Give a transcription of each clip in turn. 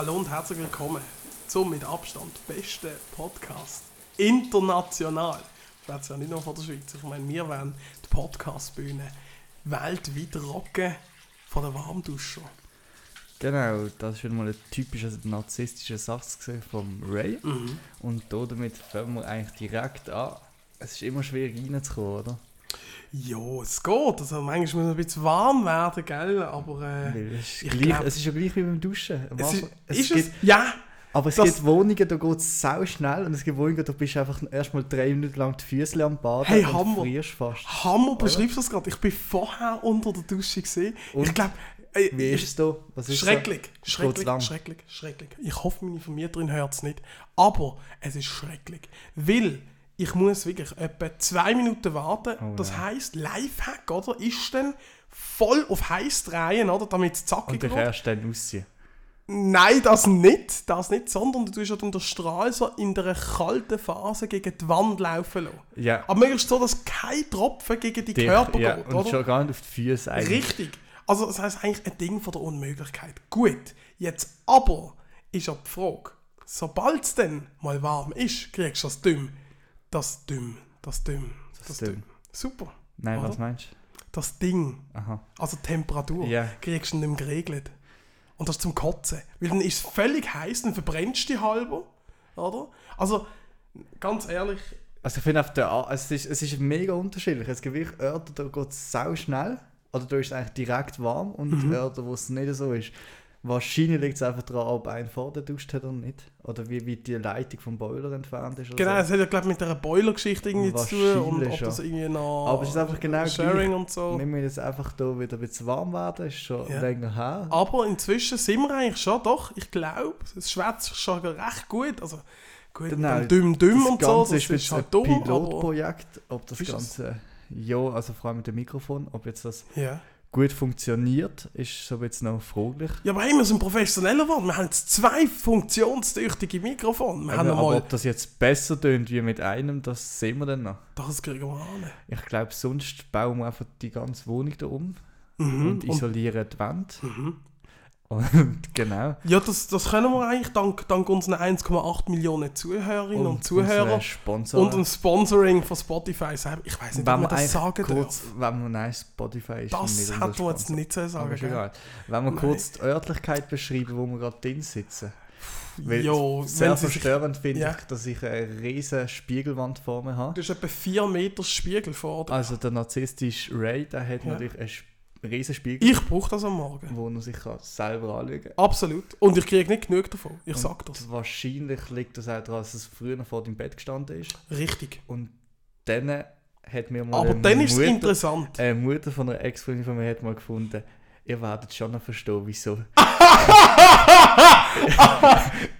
Hallo und herzlich willkommen zum mit Abstand besten Podcast international. Ich weiß ja nicht nur von der Schweiz. Ich meine, wir werden die Podcast-Bühne weltweit rocken von den Warmduscher. Genau, das ist wieder mal ein typischer narzisstischer Satz vom Ray. Mhm. Und damit fangen wir eigentlich direkt an. Es ist immer schwer reinzukommen, oder? Ja, es geht. Also manchmal muss man ein bisschen warm werden, gell? Aber äh, es, ist ich gleich, glaub- es ist ja gleich wie beim Duschen. Es ist, es ist gibt, es? Ja! aber es gibt Wohnungen, da geht es sau schnell und es gibt Wohnungen, da bist du einfach erstmal drei Minuten lang die Füße am Baden Hey, und Hammer. frierst fast. Hammer, beschreibst du das gerade? Ich bin vorher unter der Dusche gesehen. Ich glaube, äh, Wie ist es da? Was ist Schrecklich, Geht's schrecklich, schrecklich, schrecklich. Ich hoffe, meine Vermieterin hört es nicht. Aber es ist schrecklich. Weil ich muss wirklich etwa zwei Minuten warten. Oh das nein. heisst, Lifehack, oder? Ist dann voll auf heiß drehen, oder? Damit es Und zackig dich wird. erst dann rausziehen. Nein, das nicht. Das nicht, sondern du tust ja dann den Strahl so in der kalten Phase gegen die Wand laufen lassen. Ja, Aber möglichst so, dass kein Tropfen gegen die dich, Körper ja, geht, und oder? schon gar nicht auf die Füße eigentlich. Richtig. Also das heißt eigentlich ein Ding von der Unmöglichkeit. Gut, jetzt aber ist ja die Frage, sobald es dann mal warm ist, kriegst du das Düm. Das Düm, das Düm, das, Das Düm. Düm. Super. Nein, Oder? was meinst Das Ding, du? Aha. also die Temperatur, Ja. kriegst du nicht mehr geregelt. Und das ist zum Kotzen. Weil dann ist es völlig heiß, dann verbrennst du dich halber. Oder? Also, ganz ehrlich, Also ich finde auf der A es ist, es ist mega unterschiedlich. Es gibt wirklich Orte, da geht es sau schnell. Oder da ist es eigentlich direkt warm und Mhm. Orte, wo es nicht so ist. Wahrscheinlich liegt es einfach daran, ob ein vor der duscht hat oder nicht. Oder wie weit die Leitung vom Boiler entfernt ist. Genau, so. es hat ja glaube mit einer Boiler-Geschichte irgendwie zu tun. Und ob Wahrscheinlich das schon. irgendwie noch Aber es ist einfach genau Sharing gleich. und so. Wir müssen jetzt einfach da wieder ein bisschen warm werden. ist schon Ja. länger her. Aber inzwischen sind wir eigentlich schon, doch, ich glaube, es schwätzt schon recht gut. Also, gut, Genau, mit dem Düm Düm das und so, Ganze das ist ist, halt ein dumm. Pilotprojekt. Ob das Ist es? Ganze, ja, also vor allem mit dem Mikrofon, ob jetzt das Ja. Gut funktioniert, ist so jetzt noch fraglich. ja, aber hey, wir sind professioneller geworden. Wir haben jetzt zwei funktionstüchtige Mikrofone. Wir haben Aber, aber einmal... ob das jetzt besser tönt wie mit einem, das sehen wir dann noch. Das kriegen wir an. Ich glaube, sonst bauen wir einfach die ganze Wohnung da um Mhm. und isolieren die Wand. Mhm. Und genau. Ja, das, das können wir eigentlich dank, dank unseren 1,8 Millionen Zuhörerinnen und, Zuhörer unsere Sponsor. und dem Sponsoring von Spotify selber. Ich weiß nicht, ob wenn man wir das sagen kurz, darf. wenn wir nein, Spotify ist Das unser wir jetzt nicht so sagen können. Wenn wir kurz die Örtlichkeit beschreiben, wo wir gerade drin sitzen. Weil Jo, sehr verstörend finde Ja. ich, dass ich eine riesige Spiegelwand vor mir habe. Du hast etwa 4 Meter Spiegel vor dir. Also der narzisstische Ray, der hat Ja. natürlich einen Sp- riesen Spiegel, Ich brauche das am Morgen. wo er sich kann selber anschauen kann. Absolut. Und ich kriege nicht genug davon. Ich Und sag das. Wahrscheinlich liegt das auch daran, dass es früher vor deinem Bett gestanden ist. Richtig. Und dann hat mir mal Aber eine dann ist es Mutter, interessant. eine Mutter von einer Ex-Freundin von mir hat mal gefunden, ihr werdet schon noch verstehen, wieso.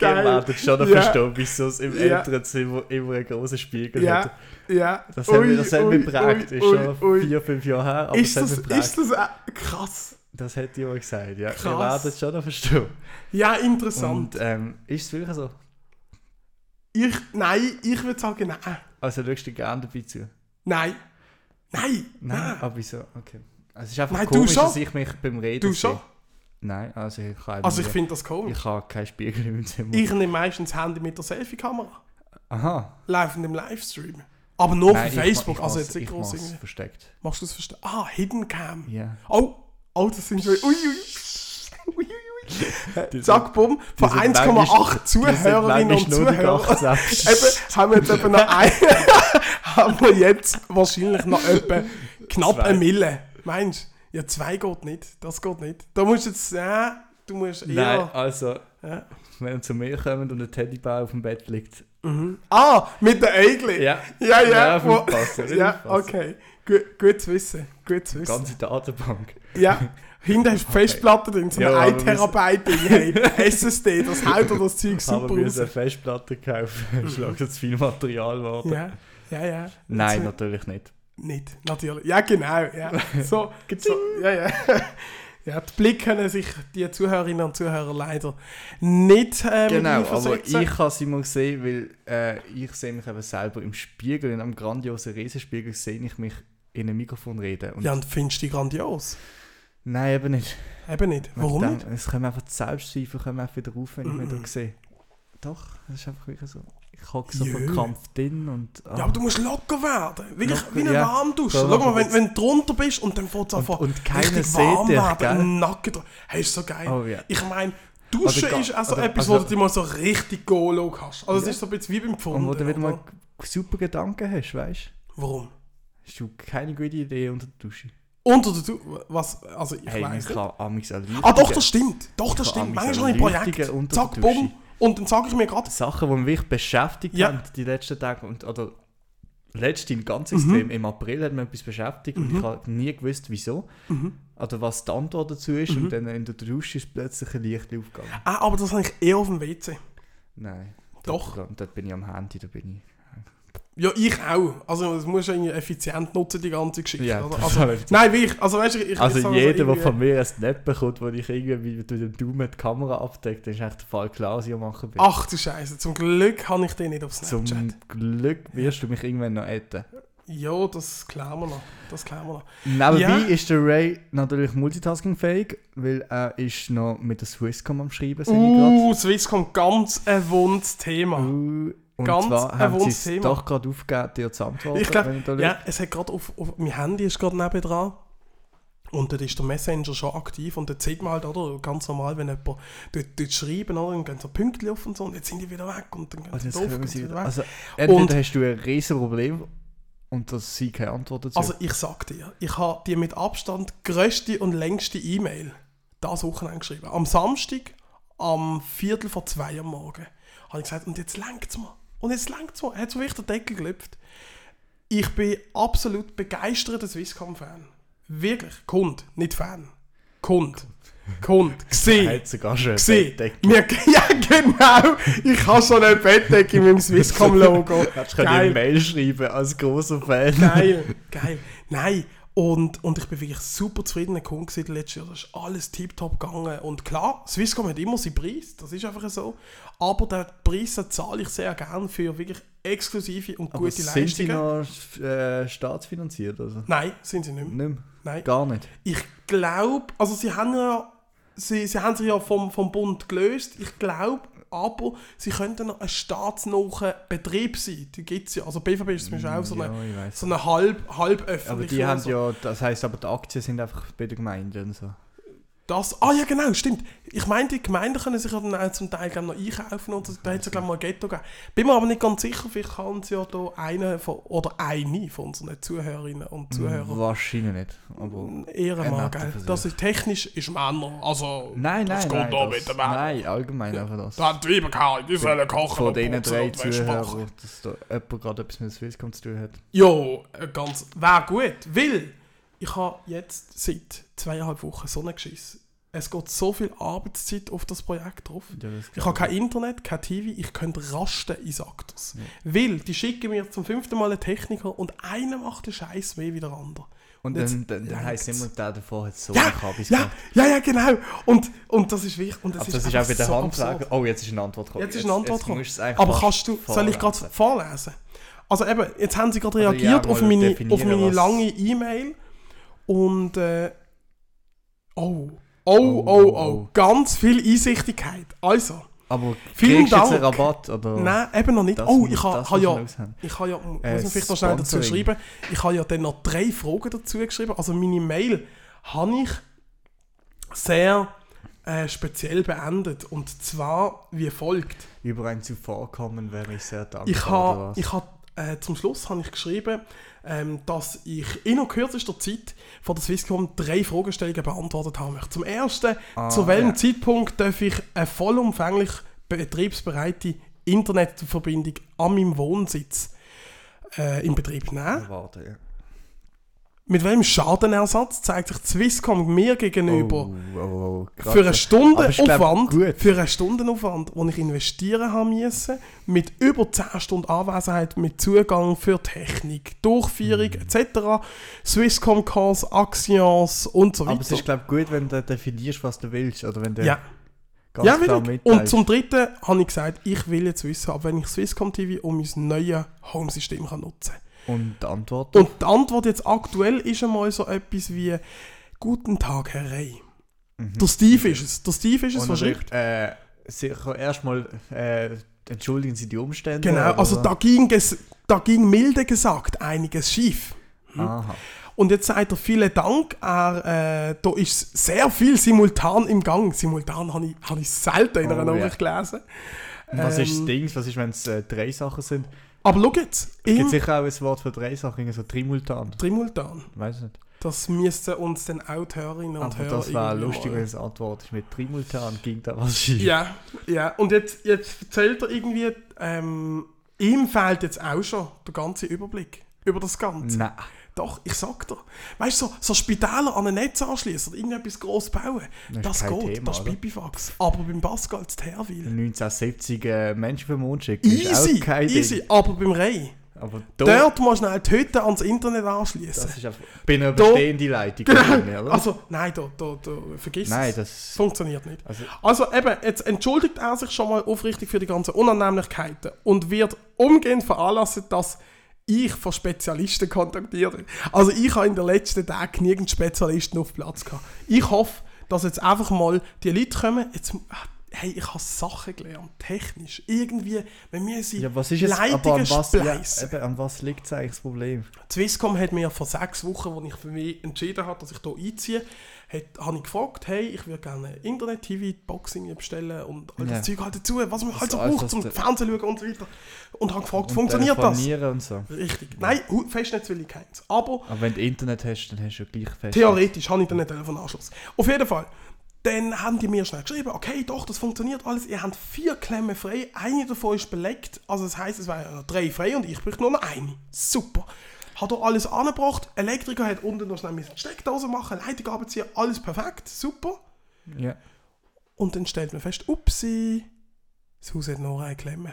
ihr werdet schon noch Ja. verstehen, wieso es im Ja. älteren Zimmer immer einen großen Spiegel Ja. hat. Ja. Das Ui, mich, das ui, mich geprägt. ist schon ui. vier, fünf Jahre her, aber Ist das, geprägt. ist das krass? Das hätte ich mal gesagt, ja. Ihr Krass. werdet schon noch verstehen. Ja, interessant. Und ähm, ist es wirklich so? ich, nein, ich würde sagen, nein. Also schaust du gerne dabei zu? Nein. Nein. Nein, aber wieso? Okay. Also es ist einfach Nein, komisch, dass ich mich beim Reden Du schon? sehe. Nein, also ich kann Also ich finde das komisch. ich habe keinen Spiegel im Zimmer. Ich nehme meistens das Handy mit der Selfie-Kamera. Aha. Laufend im Livestream. Aber nur Nein, für ich ma- Facebook. ich also mach's- jetzt nicht ich groß irgendwie. versteckt. Machst du das verstehen? Ah, Hidden Cam. Ja. Oh, oh, das sind schon. Ui, ui. Zack, bumm. Von die sind 1,8 manchmal- Zuhörerinnen und Zuhörern. Eben, haben wir jetzt etwa noch ein, haben wir jetzt wahrscheinlich noch etwa knapp Zwei. eine Mille. Meinst du? Ja, zwei geht nicht. Das geht nicht. Da musst du jetzt, ja, du musst Nein, eher. also, Ja. Zu mir kommt und ein Teddybär auf dem Bett liegt. Mhm. Ah, mit der Eigli. Ja. ja, ja. Ja, wo- ja okay. Gut, gut zu wissen. Gut zu wissen. Ganze Datenbank. Ja. Hinten hast du die Festplatte drin, so eine aber 1 Terabyte Ding, hey. SSD, das haut dir das Zeug Aber super wir raus. eine Festplatte kaufen. langsam zu viel Material geworden. Ja, ja, ja. Nein, Jetzt- natürlich nicht. Nicht, natürlich. Ja, genau. Ja, so, so, ja, ja. Ja, die Blick können sich die Zuhörerinnen und Zuhörer leider nicht äh, Genau, aber ich habe sie mal gesehen, weil äh, ich sehe mich eben selber im Spiegel, in einem grandiosen Riesenspiegel sehe ich mich in einem Mikrofon reden. Und Ja, und findest du die grandios? Nein, eben nicht. Eben nicht. Warum Wegen nicht? Es kommen einfach die Selbstzweifel kommen einfach wieder auf, wenn ich Mhm. wieder sehe. Doch, das ist einfach wirklich so. Ich hocke so verkrampft drin und... ah. Ja, aber du musst locker werden. Wirklich Locker, wie eine ja. Warmdusche. Schau mal, wenn, wenn du drunter bist und dann fängt es Und- einfach und keiner richtig sieht warm dich, werden. gell? Nacken dran. Hey, ist so geil. Oh ja. Ich meine, Duschen Oder ist auch so oder- etwas, also- wo du dich mal so richtig Golo hast. Also es Ja. ist so ein bisschen wie beim Pfunden. Und wo du wieder mal super Gedanken hast, weißt du? Warum? Hast du keine gute Idee unter der Dusche? Unter der Du... Was? Also ich hey, weiß ich nicht. erleuchten. Ah doch, das stimmt. Doch, das stimmt. Manchmal ich ein Projekt. unter Zack, Dusche. bumm. Und dann sage ich mir gerade... Sachen, die mich beschäftigt Ja. haben die letzten Tage und oder letztens ganz Mhm. extrem im April hat mich etwas beschäftigt und Mhm. ich habe nie gewusst wieso Mhm. oder was die Antwort dazu ist Mhm. und dann in der Dusche ist plötzlich ein Licht aufgegangen. Ah, aber das habe ich eher auf dem WC. Nein. Doch. Dort, dort bin ich am Handy, da bin ich. Ja, ich auch. Also das musst du irgendwie effizient nutzen, die ganze Geschichte. Ja, Also, ich- nein, wie ich... Also weißt du, ich... Also jeder, der von mir ein Snap bekommt, wo ich irgendwie mit dem Daumen die Kamera abdeckt, dann ist echt der Fall klar, was ich machen bin. Ach du Scheiße, zum Glück habe ich den nicht auf Zum Snapchat. Glück wirst du mich irgendwann noch etten. Ja, das klären wir noch. Das klären wir noch. Nebenbei Ja. ist der Ray natürlich multitaskingfähig, weil er ist noch mit der Swisscom am Schreiben, Uh, Swisscom, ganz ein wundes Thema. Uh, und ganz zwar haben sie es Thema. doch gerade aufgegeben, dir zu antworten. Ich glaub, wenn da Ja, es hat gerade auf, auf... Mein Handy ist gerade nebendran. Und dort ist der Messenger schon aktiv und dort sieht man halt, oder, ganz normal, wenn jemand dort, dort schreiben, oder, dann gehen so Pünktchen auf und so und jetzt sind die wieder weg und dann gehen Also, sie sie, wieder weg. also entweder Und- hast du ein riesen Problem und dass sie keine Antwort dazu Also ich sag dir, ich habe die mit Abstand grösste und längste E-Mail das Wochenende geschrieben. Am Samstag, am Viertel vor zwei am Morgen, habe ich gesagt, und jetzt längt's mir. Und jetzt längt's mir. Er hat so wirklich den Deckel gelüpft. Ich bin absolut begeisterter Swisscom-Fan. Wirklich. Kund, nicht Fan. Kund. Kund. Er Gesehen. hat sogar schon Gesehen. Ja, genau. Ich habe schon eine Bettdecke in meinem Swisscom-Logo. Hättest du eine Mail schreiben als großer Fan. Geil, geil. Nein, und, und ich bin wirklich super zufriedener Kunde letztes Jahr. Das ist alles tiptop gegangen. Und klar, Swisscom hat immer seinen Preis, das ist einfach so. Aber den Preis den zahle ich sehr gern für wirklich exklusive und Aber gute sind sie Leistungen. noch äh, staatsfinanziert? Also? Nein, sind sie nicht mehr. Nicht mehr. Nein. Gar nicht. Ich glaube, also sie haben ja, sie, sie haben sich ja vom, vom Bund gelöst. Ich glaube, aber sie könnten noch ein staatsnaher Betrieb sein. Die gibt es ja. Also BVB ist zum Beispiel auch so ja, eine, weiss. so eine halb, halb Aber öffentliche. die haben so. ja, das heisst aber die Aktien sind einfach bei der Gemeinde und so. Das, ah ja, genau, stimmt. Ich meine, die Gemeinden können sich ja dann auch zum Teil glaub, noch einkaufen und so. da hat es ja mal ein Ghetto gegeben. Bin mir aber nicht ganz sicher, vielleicht kann es ja da eine von, oder eine von unseren Zuhörerinnen und Zuhörern Wahrscheinlich nicht. Aber ehren ein mal, netter gell? Das ist technisch, ist Männer, also... nein, das nein, geht nein. da Das, mit den Männern. nein, allgemein einfach das. Da hat die Weiberkeit, die sollen kochen Von putzen drei. Zuhörern, dass da jemand gerade etwas mit Swisscom zu tun hat. Ja, äh, ganz, wäre gut, weil ich habe jetzt seit zweieinhalb Wochen so einen Geschiss. Es geht so viel Arbeitszeit auf das Projekt drauf. Ja, das Ich habe kein Internet, kein TV, ich könnte rasten, ich sag das. Weil die schicken mir zum fünften Mal einen Techniker und einer macht den Scheiß mehr wie der andere. Und jetzt dann, dann, dann heisst es immer, der davor hat so Ja, Kabis ja, gemacht. ja, ja, genau. Und, und das ist wichtig. Und das Aber ist das ist auch bei der so Handfrage. Oh, jetzt ist eine Antwort gekommen. Jetzt ist eine Antwort gekommen. Aber kannst du, soll ich gerade vorlesen. vorlesen? Also eben, jetzt haben sie gerade reagiert ja, auf meine, auf meine lange E-Mail und äh, oh, oh, Oh, oh, oh, oh. ganz viel Einsichtigkeit. Also, Aber Vielen du jetzt einen Dank. Rabatt? Oder? nein, eben noch nicht. Oh, muss- ich habe ha muss ja, ich habe ja, muss Äh, ich vielleicht noch schnell dazu schreiben, ich habe ja dann noch drei Fragen dazu geschrieben. Also meine Mail habe ich sehr äh, speziell beendet und zwar wie folgt. Über ein Zuvorkommen wäre ich sehr dankbar. Ich habe, hab, äh, zum Schluss habe ich geschrieben, ähm, dass ich in kürzester Zeit von der Swisscom drei Fragestellungen beantwortet haben möchte. Zum ersten, Ah, zu welchem ja. Zeitpunkt darf ich eine vollumfänglich betriebsbereite Internetverbindung an meinem Wohnsitz äh, in Betrieb nehmen? Warte, ja. Mit welchem Schadenersatz zeigt sich Swisscom mir gegenüber? Oh, oh, oh. Für einen Stundenaufwand, für einen Stundenaufwand, den ich investieren habe müssen, mit über 10 Stunden Anwesenheit, mit Zugang für Technik, Durchführung Mhm. etc., Swisscom Calls, Actions und so weiter. Aber es ist, glaube ich, gut, wenn du definierst, was du willst. Oder wenn du ja, ganz ja klar mitteilst. Und zum Dritten habe ich gesagt, ich will jetzt wissen, ab wenn ich Swisscom TV um mein neues Home-System kann nutzen Und die Antwort? Und die Antwort jetzt aktuell ist einmal so etwas wie, Guten Tag, Herr Rey. Mhm. Der Steve ist es. Der Steve ist es, was äh, sicher erstmal äh, entschuldigen Sie die Umstände. Genau, also so. da ging, es, da ging milde gesagt einiges schief. Aha. Und jetzt sagt er vielen Dank. Er, äh, da ist sehr viel simultan im Gang. Simultan habe ich, hab ich selten in einer Oh. Nachricht gelesen. Was ist das Ähm, Ding? Was ist, wenn es äh, drei Sachen sind? Aber schau jetzt, Es gibt sicher auch ein Wort für drei Sachen, so Trimultan. Trimultan. Weiß nicht. Das müssten uns dann auch die Hörerinnen und Aber Hörer das irgendwie lustig, wenn es Antwort ist mit Trimultan, ging da was schief. Ja, ja. Und jetzt, jetzt erzählt er irgendwie, ähm, ihm fehlt jetzt auch schon der ganze Überblick über das Ganze. Nein. Doch, ich sag dir. Weißt du, so, so Spitäler an ein Netz anschließen oder irgendetwas gross bauen, Das das, geht, Thema, das ist? Pipifax. Aber beim Pascal zu Terwil. 1970 äh, Menschen für den Mond schicken. Easy, easy. Ding. Aber beim Rey, Aber da, dort musst du schnell die Hütte ans Internet anschließen. das ist einfach, bin eine Da- bestehende Leitung. Genau. oder? Also, nein, da, da, da, vergiss Nein, es. das. Funktioniert nicht. Also, Also eben, jetzt entschuldigt er sich schon mal aufrichtig für die ganzen Unannehmlichkeiten und wird umgehend veranlassen, dass ich von Spezialisten kontaktiere. Also ich habe in den letzten Tagen genügend Spezialisten auf Platz gehabt. Ich hoffe, dass jetzt einfach mal die Leute kommen, jetzt, hey, ich habe Sachen gelernt, technisch, irgendwie, wenn wir sie ja, was ist jetzt, Leitungen an was, ja, eben, an was liegt eigentlich das Problem? Swisscom hat mir vor sechs Wochen, als ich für mich entschieden habe, dass ich hier einziehe, hat, habe ich gefragt, hey, ich würde gerne Internet-TV-Boxing bestellen und all das Ja. Zeug halt dazu, was man halt so alles, braucht, zum Fernsehen schauen und so weiter. Und habe gefragt, Und funktioniert das? Und so. Richtig. Nein, Hu- Festnetz will ich keins. Aber Aber wenn du Internet hast, dann hast du ja gleich fest. theoretisch habe ich dann einen Telefonanschluss. Auf jeden Fall. Dann haben die mir schnell geschrieben, okay, doch, das funktioniert alles. Ihr habt vier Klemmen frei, eine davon ist belegt. Also das heisst, es wären noch drei frei und ich bräuchte nur noch eine. Super. Hat er alles angebracht. Elektriker hat unten noch schnell die Steckdose machen, Leitung abziehen, alles perfekt, super. Ja. Und dann stellt man fest, upsi, das Haus hat noch eine Klemme.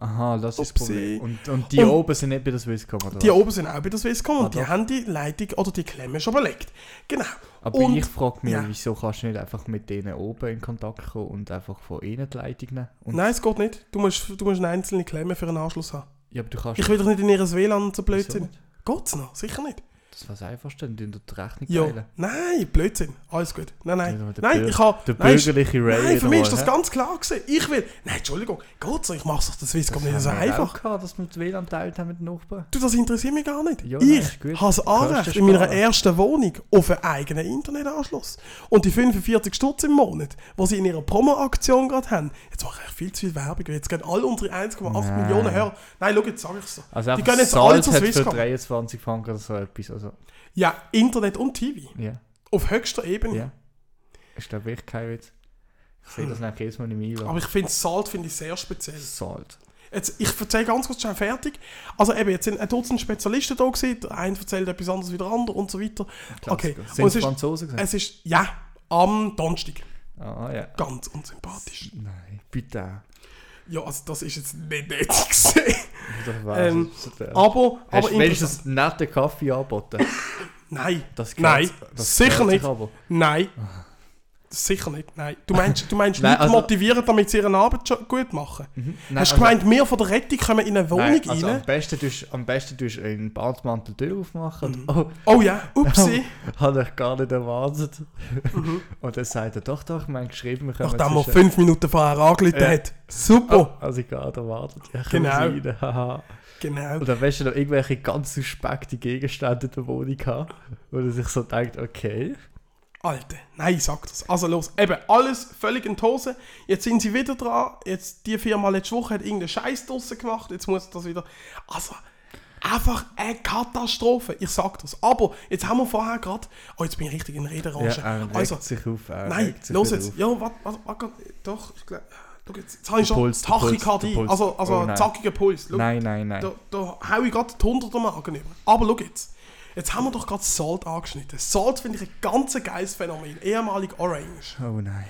Aha, das ist das. Problem. Und, und die Und- oben sind nicht bei der Swisscom, oder? Die was? oben sind auch bei der Swisscom und Ah, die doch. haben die Leitung oder die Klemme schon belegt. Genau. Aber und, ich frage mich, ja. wieso kannst du nicht einfach mit denen oben in Kontakt kommen und einfach von ihnen die Leitung nehmen? Und, Nein, es geht nicht. Du musst, du musst eine einzelne Klemme für einen Anschluss haben. Ja, aber du kannst. Ich will doch nicht in ihr WLAN so blöd sein. Geht's noch? Sicher nicht. Das war das Einfachste, die die Rechnung Ja. teilen. Nein, Blödsinn. Alles gut. Nein, nein. der Nein, ich habe... Der bürgerliche Ray. nein, für mich ist das ganz klar gewesen. Ich will... Nein, Entschuldigung. Geht's noch? Ich mach's doch das Swisscom nicht so Das einfach. Gehabt, dass wir die WLAN teilt haben mit den Nachbarn. Du, das interessiert mich gar nicht. Ja, ich habe das Anrecht in meiner ersten Wohnung auf einen eigenen Internetanschluss. Und die 45 Stutz im Monat, die sie in ihrer Promo-Aktion gerade haben, jetzt mache ich viel zu viel Werbung, jetzt gehen alle unsere 1,8 Nein. Millionen Hörer. Nein, schau, jetzt sage ich es so. Also Die einfach gehen jetzt alle zu Swisscom. 23 Franken oder so etwas. Also, Ja, Internet und TV. ja, Auf höchster Ebene. ja. Ist glaube ich kein Witz. Ich sehe das nach jedes Mal im E-Mail. Aber ich finde Salt finde ich sehr speziell. Salt. Jetzt, ich erzähle ganz kurz schnell fertig. Also eben, jetzt sind ein Dutzend Spezialisten da gewesen. Der eine erzählt etwas anderes wie der andere und so weiter. Okay. Sind es Franzosen gewesen? es ist, ja, am Donnerstag. Ah ja. Ganz unsympathisch. Nein, bitte. Ja, also das ist jetzt nicht nett gesehen. Das Ähm, so der- Aber, Hast aber du wenigstens netten Kaffee angeboten? Nein, Das Nein, das sicher nicht. Nein. Sicher nicht, nein. Du meinst, du meinst Nein, Leute also- motivieren, damit sie ihre Arbeit gut machen? Nein, Hast du also- gemeint, wir von der Rettung kommen in eine Wohnung Nein, also rein? am besten tust am besten tust du einen Badmantel Tür aufmachen. Und, oh, Oh ja, upsi. habe ich gar nicht erwartet. Und dann sagt er, doch, doch, mein geschrieben, wir können Nachdem er fünf Minuten vorher angerufen Ja. hat. Super. Oh, also ich gar nicht erwartet. Ja, Genau. rein. Genau. Und dann weißt du noch irgendwelche ganz suspekte Gegenstände in der Wohnung haben, wo er sich so denkt, okay. Alter, nein, sag das. Also los, eben, alles völlig in die Hose. Jetzt sind sie wieder dran. Jetzt, die Firma letzte Woche hat irgendeinen Scheiß draussen gemacht. Jetzt muss das wieder... Also, einfach eine Katastrophe. Ich sag das. Aber, jetzt haben wir vorher gerade... Oh, jetzt bin ich richtig in Rederange. Ja, also, sich auf. Nein, los jetzt. auf. Ja, warte, warte, warte, doch, ich glaube... Jetzt, jetzt habe ich schon Puls, Tachykardie. Puls. Also, also Oh nein. zackiger Puls. Schau, Nein, nein, nein. Da, da hau ich gerade die 100er Magen über. Aber schau jetzt. Jetzt haben wir doch gerade Salt angeschnitten. Salt finde ich ein ganz geiles Phänomen. Ehemalig Orange. Oh nein.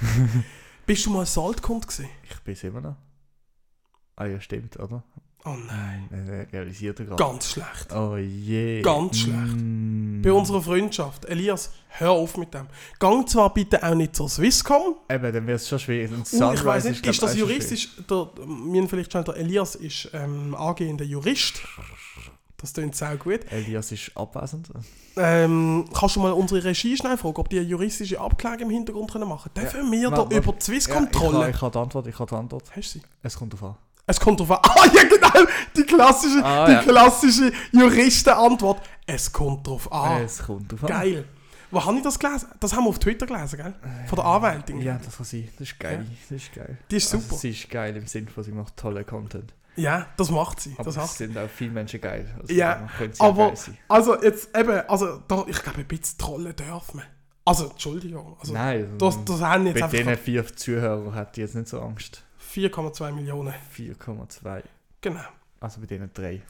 Bist du mal Saltkund gesehen? Ich bin es immer noch. Ah ja, stimmt, oder? Oh nein. Er realisiert er gerade. Ganz schlecht. Oh je. Ganz schlecht. Mm. Bei unserer Freundschaft. Elias, hör auf mit dem. Gang zwar bitte auch nicht zur Swisscom. Eben, dann wird es schon schwierig. Und Uh, ich weiß nicht, glaub ist das juristisch? Der, mir vielleicht schnell, der Elias ist ähm, angehender Jurist. Das klingt sehr gut. Elias ist abwesend. Ähm, kannst du mal unsere Regie schnell fragen, ob die eine juristische Abklärung im Hintergrund können machen können? Dürfen wir da über die Ja, ich, habe, die Antwort, ich habe die Antwort. Hast du sie? Es kommt drauf an. Es kommt drauf an. Ah, ja, genau! Die klassische, Ah, die ja. klassische Juristenantwort. Es kommt drauf an. Es kommt drauf an. Geil. Wo habe ich das gelesen? Das haben wir auf Twitter gelesen, gell? Von der Anwältin. Ja, das kann sein. Das ist geil. Das ist geil. Die ist Also, super. sie ist geil im Sinne von, sie macht tolle Content. Ja, das macht sie. Aber Das sind auch viele Menschen geil. Also, Ja, Aber, also jetzt eben, also da, ich glaube, ein bisschen trollen dürfen wir. Also, Entschuldigung. Also, Nein, das, das haben jetzt bei einfach diesen vier Zuhörern hat die jetzt nicht so Angst. 4,2 Millionen. 4,2. Genau. Also bei denen drei.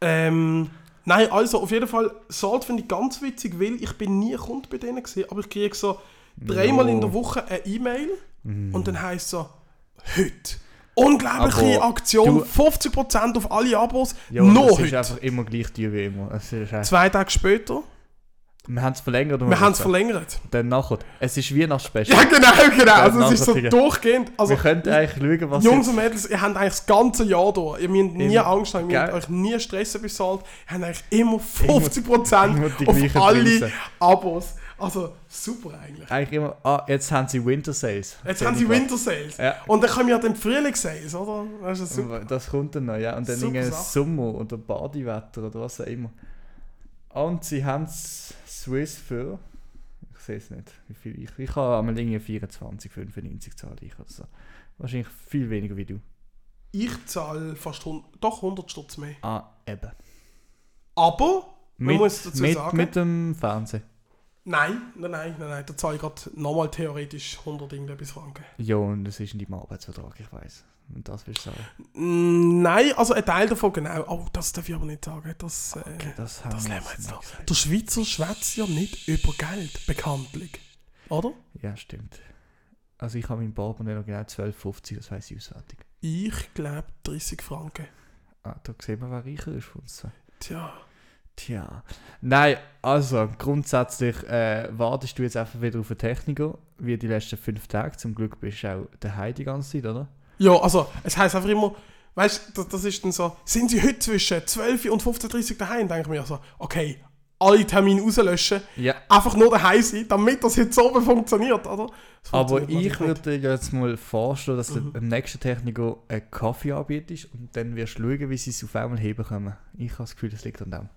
Ähm, nein, also auf jeden Fall, Salt finde ich ganz witzig, weil ich bin nie Kunde bei denen gesehen, aber ich kriege so dreimal in der Woche eine E-Mail Mhm. und dann heisst so, heute. Unglaubliche Aber Aktion, du- 50% auf alle Abos, Ja, nur es ist einfach immer gleich die wie immer. Zwei Tage später, wir haben es verlängert wir haben es verlängert. Dann nachher. Es ist Weihnachtsspecial. Ja, genau, genau. Also es ist so durchgehend. Also, wir könnten eigentlich schauen, was Jungs und Mädels, ihr habt eigentlich das ganze Jahr da. Ihr müsst nie Angst haben, ihr müsst euch nie stressen Salt. Ihr habt eigentlich immer 50% immer die auf alle. Abos. Also super eigentlich. Eigentlich immer, ah, jetzt haben sie Winter Sales. Jetzt haben sie. Winter Sales. Ja. Und dann kommen ja dann die Frühlingssales, oder? Das ist super. Das kommt dann noch, ja. Und dann Sache. Sommer oder Badewetter oder was auch immer. Und sie haben es Swiss für. Ich sehe es nicht, wie viel ich. Ich habe einmal irgendwie 24, 95 zahle ich oder so. Wahrscheinlich viel weniger wie du. Ich zahle fast 100, doch 100 Stutz mehr. Ah, eben. Aber, man Mit, muss dazu mit, sagen, mit dem Fernsehen. Nein, nein, nein, nein, nein, da zahle ich gerade nochmal theoretisch 100 irgendetwas Franken. Ja, und das ist in deinem Arbeitsvertrag, ich weiß. Und das willst du sagen. Mm, Nein, also ein Teil davon genau. Oh, das darf ich aber nicht sagen. Das, äh, Okay, das haben das wir lernen wir jetzt noch. gesagt. Der Schweizer schwätzt ja nicht über Geld, bekanntlich. Oder? Ja, stimmt. Also ich habe mein Portemonnaie noch genau 12,50, das weiß ich auswendig. Ich glaube 30 Franken. Ah, da sehen wir, wer reicher ist von uns. Tja. Tja. Nein, also grundsätzlich äh, wartest du jetzt einfach wieder auf einen Techniker, wie die letzten fünf Tage. Zum Glück bist du auch daheim die ganze Zeit, oder? Ja, also, es heisst einfach immer, weißt du, das, ist dann so, sind sie heute zwischen 12 und 15.30 Uhr daheim? Denke ich mir so, okay, alle Termine rauslöschen, Ja. einfach nur daheim sein, damit das heute so oben funktioniert, oder? Das Aber funktioniert ich würde dir jetzt mal vorstellen, dass Mhm. du dem nächsten Techniker einen Kaffee anbietest und dann wirst du schauen, wie sie es auf einmal heben können. Ich habe das Gefühl, das liegt an dem.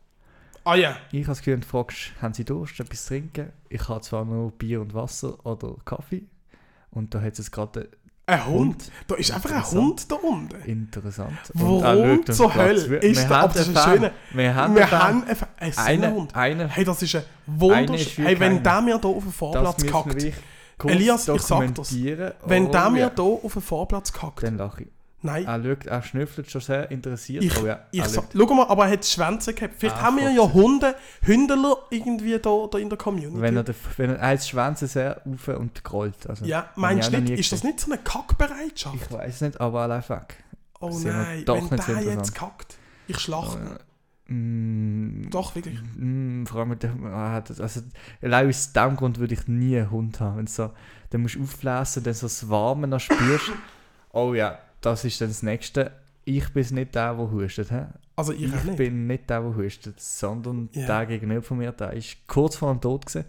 Ah ja, Ich habe das Gefühl, du fragst, haben sie Durst, etwas zu trinken? Ich habe zwar nur Bier und Wasser oder Kaffee. Und da hat es gerade ein Hund. Da ist einfach ein. Hund da unten. interessant. Warum zur. Hölle ist haben aber das ist ein schöner- Wir haben Wir haben einfach einen Eine, Hund. eine, Hey, das ist ein Eine Wundersch... ist wie Hey, wenn der mir hier auf den Vorplatz kackt, Elias, ich sag das. wenn Oh, der mir ja. hier auf den Vorplatz kackt, Dann lache ich. Nein, Er, schaut, er schnüffelt schon sehr interessiert. Ich- oh ja, ich er schaut. schau mal, aber er hat Schwänze gehabt. Vielleicht Ah, haben wir ja. Hunde, Hündler irgendwie da, da in der Community. Wenn er, den- wenn er eins Schwänze sehr auf und grollt. Also, ja, meinst du nicht, ist das nicht so eine Kackbereitschaft? Ich weiß nicht, aber er läuft weg. oh wir nein, doch wenn der so jetzt kackt. Ich schlachte. Äh, mm, Doch, wirklich. Mm, vor allem, mit dem- er hat- also, allein aus diesem Grund würde ich nie einen Hund haben. Wenn so, dann musst du aufblasen, dann so das Warme noch spürst. oh ja, das ist dann das Nächste. Ich bin nicht der, der hustet. He? Also ich, Ich, nicht. bin nicht der, der hustet, sondern Ja. der gegenüber von mir, der ist kurz vor dem Tod gewesen.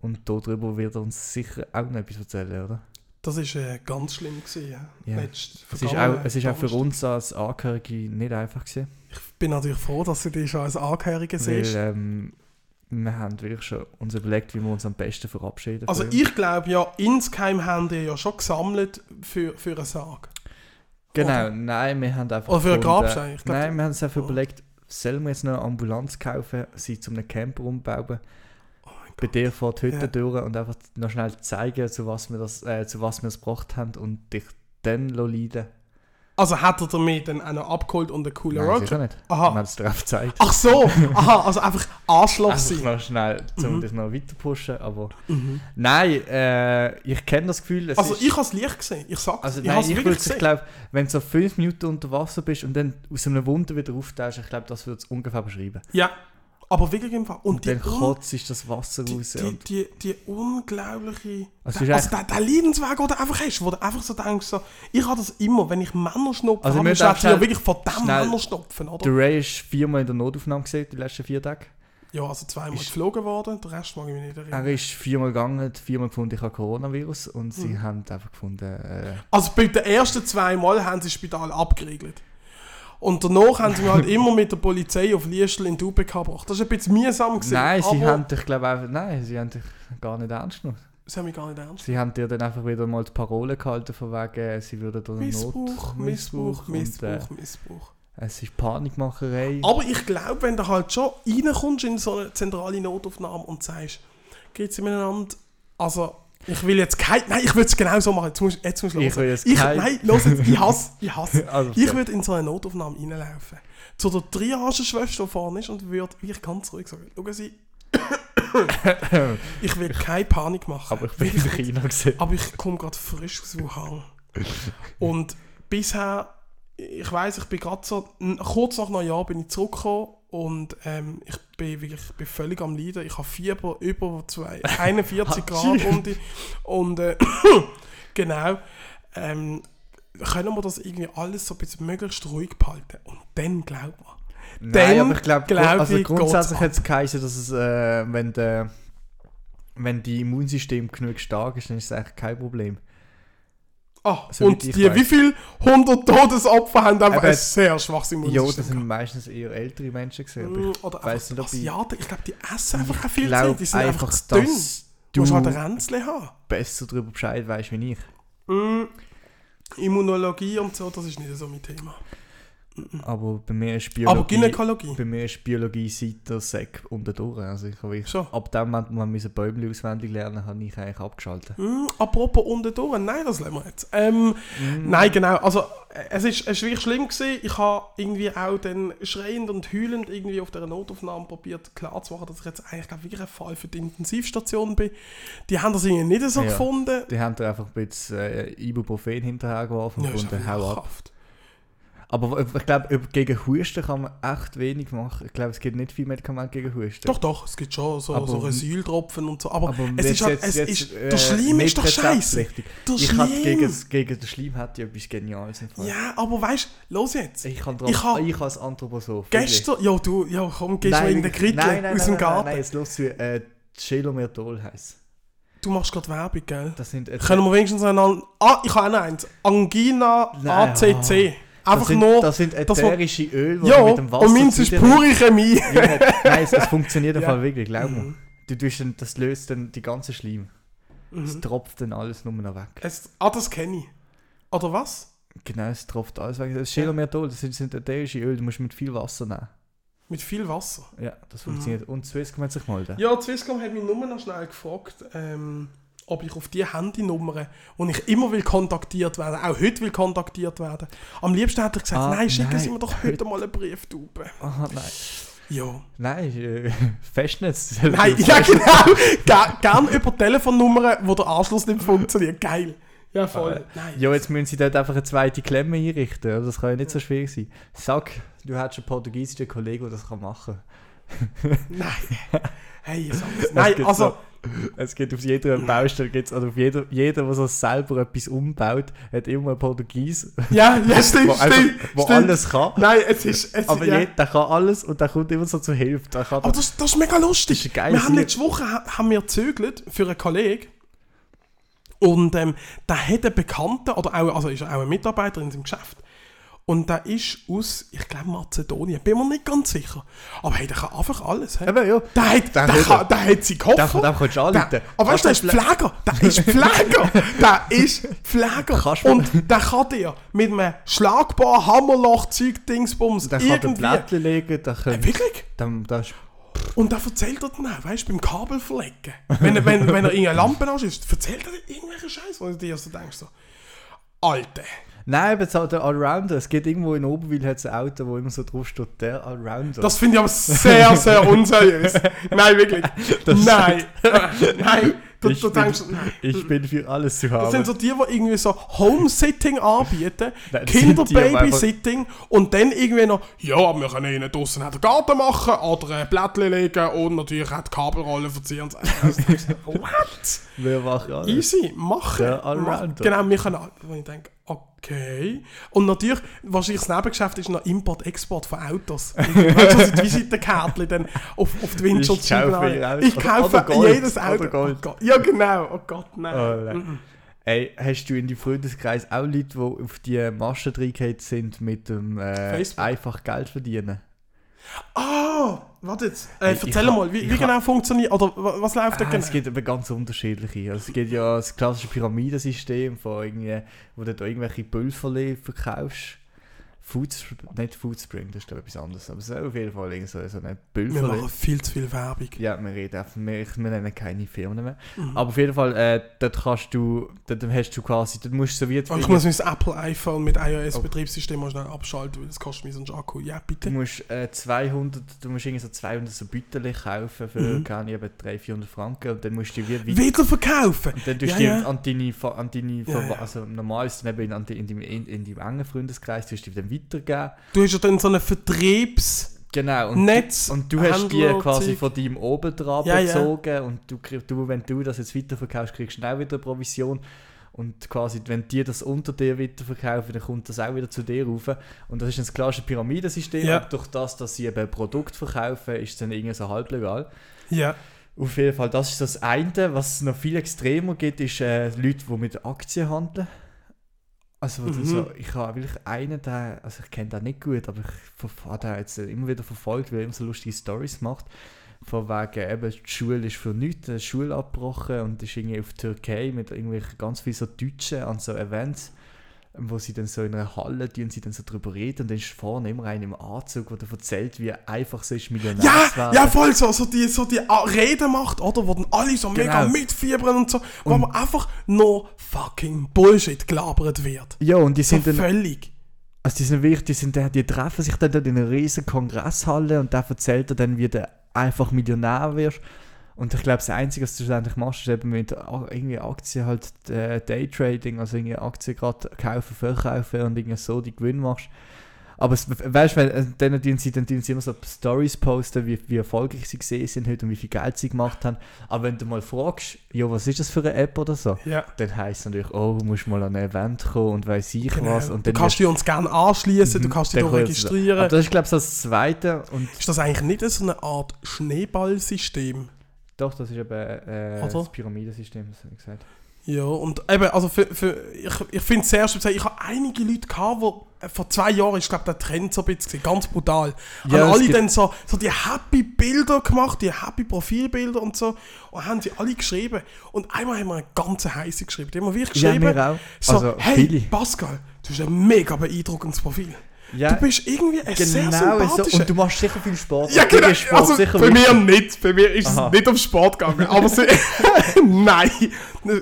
Und darüber wird er uns sicher auch noch etwas erzählen, oder? Das war äh, ganz schlimm. Gewesen, ja. Ja. Letzt- Es ist, vergangenen auch, es ist auch für uns als Angehörige nicht einfach gewesen. Ich bin natürlich froh, dass du dich schon als Angehörige Weil siehst. ähm, wir haben wirklich schon uns überlegt, wie wir uns am besten verabschieden Also können. ich glaube ja, insgeheim haben die ja schon gesammelt für, für einen Sarg. Genau, Oder- nein, wir haben einfach. Oder für einen gefunden- Grabstein. Ich glaub, Nein, wir haben uns einfach Oh. überlegt, sollen wir jetzt noch eine Ambulanz kaufen, sie zu einem Camper umbauen, Oh bei dir vor die Hütte Ja. durch und einfach noch schnell zeigen, zu was wir das, äh, zu was wir es gebracht haben und dich dann leiden Also hat er damit dann auch noch abgeholt und einen coolen Nein, Roadtrip? sicher nicht. Aha. Wir haben es drauf gezeigt. Ach so, aha, also einfach Arschloch Einfach sein. noch schnell, um Mhm. dich noch weiter pushen, aber... Mhm. Nein, äh, ich kenne das Gefühl, Also ich habe es Licht gesehen, ich sag's. Also ich nein, ich, wirklich ich glaube, wenn du so fünf Minuten unter Wasser bist und dann aus einem Wunder wieder auftauchst, ich glaube, das würde es ungefähr beschreiben. Ja, Aber wirklich im Fall. Und, Und die, dann kotzt ist das Wasser die, raus. die, die, die unglaubliche... Also der, also der, der Leidensweg, den du einfach hast, wo du einfach so denkst, so, ich habe das immer, wenn ich Männerschnupfen Also habe, schnell- ja wirklich von dem schnell- Männerschnupfen, oder? der Ray ist viermal in der Notaufnahme gesehen, die letzten vier Tage. Ja, also zweimal Ist- geflogen worden, der Rest mag ich mich nicht erinnern. Er ist viermal gegangen, viermal gefunden, ich habe Coronavirus. Und sie Mhm. haben einfach gefunden, äh, Also bei den ersten zwei Mal haben sie das Spital abgeriegelt. Und danach haben sie mich halt immer mit der Polizei auf Liestel in die UBK gebracht. Das war ein bisschen mühsam. Gewesen, nein, sie haben dich, glaube einfach, nein, sie haben dich gar nicht ernst genommen. Sie haben mich gar nicht ernst. Sie haben dir dann einfach wieder mal die Parole gehalten, von wegen, sie würden da Missbrauch, Missbrauch, und, Missbrauch, äh, Missbrauch. es ist Panikmacherei. Aber ich glaube, wenn du halt schon reinkommst in so eine zentrale Notaufnahme und sagst, geht's miteinander, also ich will jetzt kein, nein, ich würde es genau so machen, jetzt muss, jetzt muss Ich will jetzt ich, kein- Nein, los jetzt, ich hasse, ich hasse. Also, Ich würde in so eine Notaufnahme reinlaufen, zu der Triagenschwester, die vorne ist und würde ganz ruhig sagen, schauen Sie, ich will keine Panik machen. aber ich bin in. China gesehen. Aber ich komme gerade frisch aus Wuhan. Und bisher, ich weiß, ich bin gerade so, kurz nach Neujahr bin ich zurückgekommen und ähm, ich bin wirklich ich bin völlig am Leiden. Ich habe Fieber über zwei, 41 Grad und, die- und äh, genau. Ähm, können wir das irgendwie alles so ein bisschen möglichst ruhig behalten? Und dann glaubt man. Nein, Dann aber ich glaube, glaub also ich, grundsätzlich hat es geheißen, dass es, äh, wenn, der, wenn die Immunsystem genug stark ist, dann ist es eigentlich kein Problem. Ah, Soweit und die, weiß. wie viele 100 Todesopfer haben einfach Eben, ein sehr schwaches Ja, Immunsystem? das sind meistens eher ältere Menschen gesehen. aber Mm, ich Oder weiss einfach nicht, Asiaten, ich glaube, die essen einfach auch viel Zeit, die sind einfach, zu dünn. du musst halt ein Ränzchen haben. besser darüber Bescheid weißt wie ich. Mm, Immunologie und so, das ist nicht so mein Thema. Aber bei mir ist Biologie, Aber Gynäkologie. bei mir ist Biologie seit der Sek unten durch. Also ich habe wirklich, Schon. ab dem Moment, wo diese Bäume auswendig lernen habe ich eigentlich abgeschaltet. Mm, apropos unten durch, nein, das lassen wir jetzt. Ähm, Mm. Nein, genau, also äh, es ist, es ist wirklich schlimm gewesen. Ich habe irgendwie auch dann schreiend und heulend irgendwie auf dieser Notaufnahme probiert klarzumachen, dass ich jetzt eigentlich glaub, wirklich ein Fall für die Intensivstation bin. Die haben das irgendwie nicht so Ja. gefunden. Die haben da einfach ein bisschen äh, Ibuprofen hinterhergeworfen Ja, und hau ab. lachhaft. Aber ich glaube, gegen Husten kann man echt wenig machen. Ich glaube, es gibt nicht viel Medikamente gegen Husten. Doch, doch, es gibt schon so, Aber- so Resyltropfen und so. Aber, aber es ist halt, es ist, der Schleim ist doch scheiße. Ich hatte gegen, gegen den Schleim hatte ich etwas Geniales im Fall. Ja, aber weißt du, los jetzt. Ich kann Ich hab- ich als Anthroposoph. Gestern, ja du, ja komm, gehst du in den Krittel nein, nein, aus dem nein, Garten. Nein, nein, jetzt los äh, Chelomertol heisst. Du machst gerade Werbung, gell? Das sind äh, Können wir wenigstens einen... Ah, ich habe auch noch eins. Angina Nein, Das Einfach sind, nur... das sind das, ätherische Öl, die ja, mit dem Wasser und meins ist pure Chemie. Ja, nein, es, es funktioniert im Ja. Fall wirklich, glaub mir. Mhm. Du tust dann, das löst dann die ganze Schleim. Es Mhm. tropft dann alles nur noch weg. Es, ah, das kenne ich. Oder was? Genau, es tropft alles weg. Das Chelomertol, das sind, sind ätherische Öl, du musst mit viel Wasser nehmen. Mit viel Wasser. Ja, das funktioniert. Und Swisscom hat sich gemeldet. Mhm. Ja, Swisscom hat mich nur noch schnell gefragt, ähm, ob ich auf die Handynummer, wo ich immer will kontaktiert werden, auch heute will kontaktiert werden. Am liebsten hätte ich gesagt, Ah, nein, schicken nein, Sie mir doch heute mal einen Brief, du. Aha, nein. Ja. Nein, äh, Festnetz. Nein, ja genau. Ger gern über Telefonnummern, wo der Anschluss nicht funktioniert. Geil. Ja, voll. Nein. Ja, jetzt müssen sie dort einfach eine zweite Klemme einrichten. Das kann ja nicht so schwierig sein. Sag, du hättest einen portugiesischen Kollegen, der das kann machen Nein. Hey, sag es. Nein, also... Es gibt auf jeder Baustelle, gibt's, oder auf jeder, jeder, der so selber etwas umbaut, hat immer einen Portugies, Ja, ja, stimmt, einfach, stimmt. wo stimmt. alles kann. Nein, es ist... Es, Aber ja. jeder, der kann alles und der kommt immer so zur Hilfe. Aber das, das ist mega lustig. Ist. Wir haben letzte Woche ha- haben wir gezögert für einen Kollegen. Und ähm, der hat einen Bekannten, oder auch, also ist auch ein Mitarbeiter in seinem Geschäft. Und der ist aus, ich glaube, Mazedonien. Bin mir nicht ganz sicher. Aber hey, der kann einfach alles. Hey. Eben, ja. Der hat, der, Der kann, der hat seinen Koffer. der kannst du anrufen. Der, aber weißt du, der ist Pfleger. Der ist Pfleger. der ist Pfleger. Und der kann dir mit einem schlagbar Hammerloch Zeug Dingsbums Der kann den irgendwie... Blättchen legen, der kann... Äh, wirklich? Der, der ist Und dann erzählt er dann auch, weißt du, beim Kabelflecken. Wenn, er- wenn, wenn er irgendeine Lampe anschießt, erzählt er dir irgendwelche Scheiße, wo du dir so denkst, so, Alter. Nein, aber jetzt halt der Allrounder. Es geht irgendwo in Oberwil hat's ein Auto, wo immer so drauf steht, der Allrounder. Das finde ich aber sehr, sehr unseriös. Nein, wirklich. Das- Nein. Nein. Du, Ich du bin- denkst. Ich bin für alles zu Das haben. sind so die, die irgendwie so Homesitting anbieten, das Kinderbabysitting und dann irgendwie noch, ja, wir können ihnen draussen den Garten machen oder ein Blättchen legen und natürlich auch die Kabelrolle verziehen und so. Ich so, What? Wer macht alles? Easy, machen. Allrounder. Mach- Genau, wir können alle. Wo ich denke, okay. Und natürlich, wahrscheinlich das Nebengeschäft ist noch Import-Export von Autos. weißt du, also die Visitenkärtchen dann auf, auf die Windschutz kaufe ihr Auto. Ich kaufe Gold. jedes Auto. Oh Gott. Ja, genau. Oh Gott, nein. Oh, nein. Mhm. Ey, hast du in deinem Freundeskreis auch Leute, die auf die Maschen reingehauen sind mit dem äh, einfach Geld verdienen? Ah, warte jetzt. Äh, Ich- erzähl mal, wie, wie genau funktioniert, oder wa- was läuft da Ah, genau? es gibt aber ganz unterschiedliche. Also es gibt ja das klassische Pyramidensystem, von irgendwie, wo du da irgendwelche Pulverle verkaufst. Food, nicht Foodspring, das ist glaube ich etwas anderes. Aber es ist auf jeden Fall irgend so, so eine Wir Pulverle. machen viel zu viel Werbung. Ja, wir reden einfach, wir, wir nennen keine Firmen mehr. Mhm. Aber auf jeden Fall, äh, dort kannst du, dort hast du quasi, dort musst du so wie ich muss mein Apple iPhone mit iOS-Betriebssystem mal schnell abschalten, weil das kostet mir so einen Akku. Ja, Du bitte. musst äh, 200, du musst irgendwie so 200 so Bütterchen kaufen für, Mhm. keine Ahnung, eben 300, 400 Franken und dann musst du wie, wie Wieder verkaufen! und dann tust du ja. an deine, an deine Ja, ja. also normal ist es eben in, in, deinem, in, in deinem engen Freundeskreis, tust du dann weitergeben. Du hast ja dann so einen Vertriebsnetz. Genau, und, und du hast die quasi von deinem oben dran Ja, ja. bezogen und du, du, wenn du das jetzt weiterverkaufst, kriegst du auch wieder eine Provision. Und quasi, wenn die das unter dir weiterverkaufen, dann kommt das auch wieder zu dir rauf. Und das ist ein das klassische Pyramidensystem. Ja. Durch das, dass sie eben ein Produkt verkaufen, ist es dann irgendwie so halblegal. Ja. Auf jeden Fall, das ist das eine. Was es noch viel extremer gibt, ist äh, Leute, die mit Aktien handeln. Also, Mhm. so, ich habe wirklich einen, der, also ich kenne den nicht gut, aber ich habe den jetzt immer wieder verfolgt, weil er immer so lustige Stories macht. Von wegen, eben, die Schule ist für nichts, die Schule abgebrochen und ist irgendwie auf Türkei mit irgendwelchen ganz vielen so Deutschen an so Events, wo sie dann so in einer Halle, die sie dann so drüber reden und dann ist vorne immer einer im Anzug, der erzählt, wie einfach es ist, Millionär Ja, zu werden. ja, voll so, so die, so die Rede macht, oder? Wo dann alle so mega Genau. mitfiebern und so, wo Und- aber einfach nur fucking Bullshit gelabert wird. Ja, und die So sind dann völlig. Also die sind wirklich, die, sind, die treffen sich dann in einer riesen Kongresshalle und da erzählt er dann, wie du einfach Millionär wirst. Und ich glaube, das Einzige, was du schlussendlich machst, ist eben mit A- irgendwie Aktien halt äh, Daytrading, also irgendwie Aktien gerade kaufen, verkaufen und irgendwie so die Gewinn machst. Aber es, weißt du, wenn- äh, dann tun sie, dann tun sie immer so Stories posten, wie, wie erfolgreich sie gesehen sind heute und wie viel Geld sie gemacht haben. Aber wenn du mal fragst, ja, was ist das für eine App oder so, Ja. dann heisst es natürlich, oh, du musst mal an ein Event kommen und weiß ich Genau. was. Und du dann kannst dich uns gerne anschließen, du Mhm, kannst dich dann da du- registrieren. Aber das ist, glaube ich, so das Zweite. Und ist das eigentlich nicht so eine Art Schneeballsystem? Doch, das ist eben äh, Oder? das Pyramidensystem, das habe ich gesagt. Ja, und eben, also für, für, ich, ich finde es sehr speziell. Ich habe einige Leute gehabt, die äh, vor zwei Jahren ist, glaube der Trend so ein bisschen, ganz brutal. Ja, haben alle dann so, so die happy Bilder gemacht, die happy Profilbilder und so, und haben sie alle geschrieben. Und einmal haben wir eine ganze heiße geschrieben. Die haben wir wirklich Ja, geschrieben, mir auch. so, Also, hey viele. Pascal, du hast ein mega beeindruckendes Profil. Ja, Du bist irgendwie ein sehr genau so. sympathischer. Und du machst sicher viel Sport. Ja, Dir genau. Sport Also, sicher bei mir nicht. Bei mir ist Aha. es nicht auf Sport gegangen. Aber sie, nein.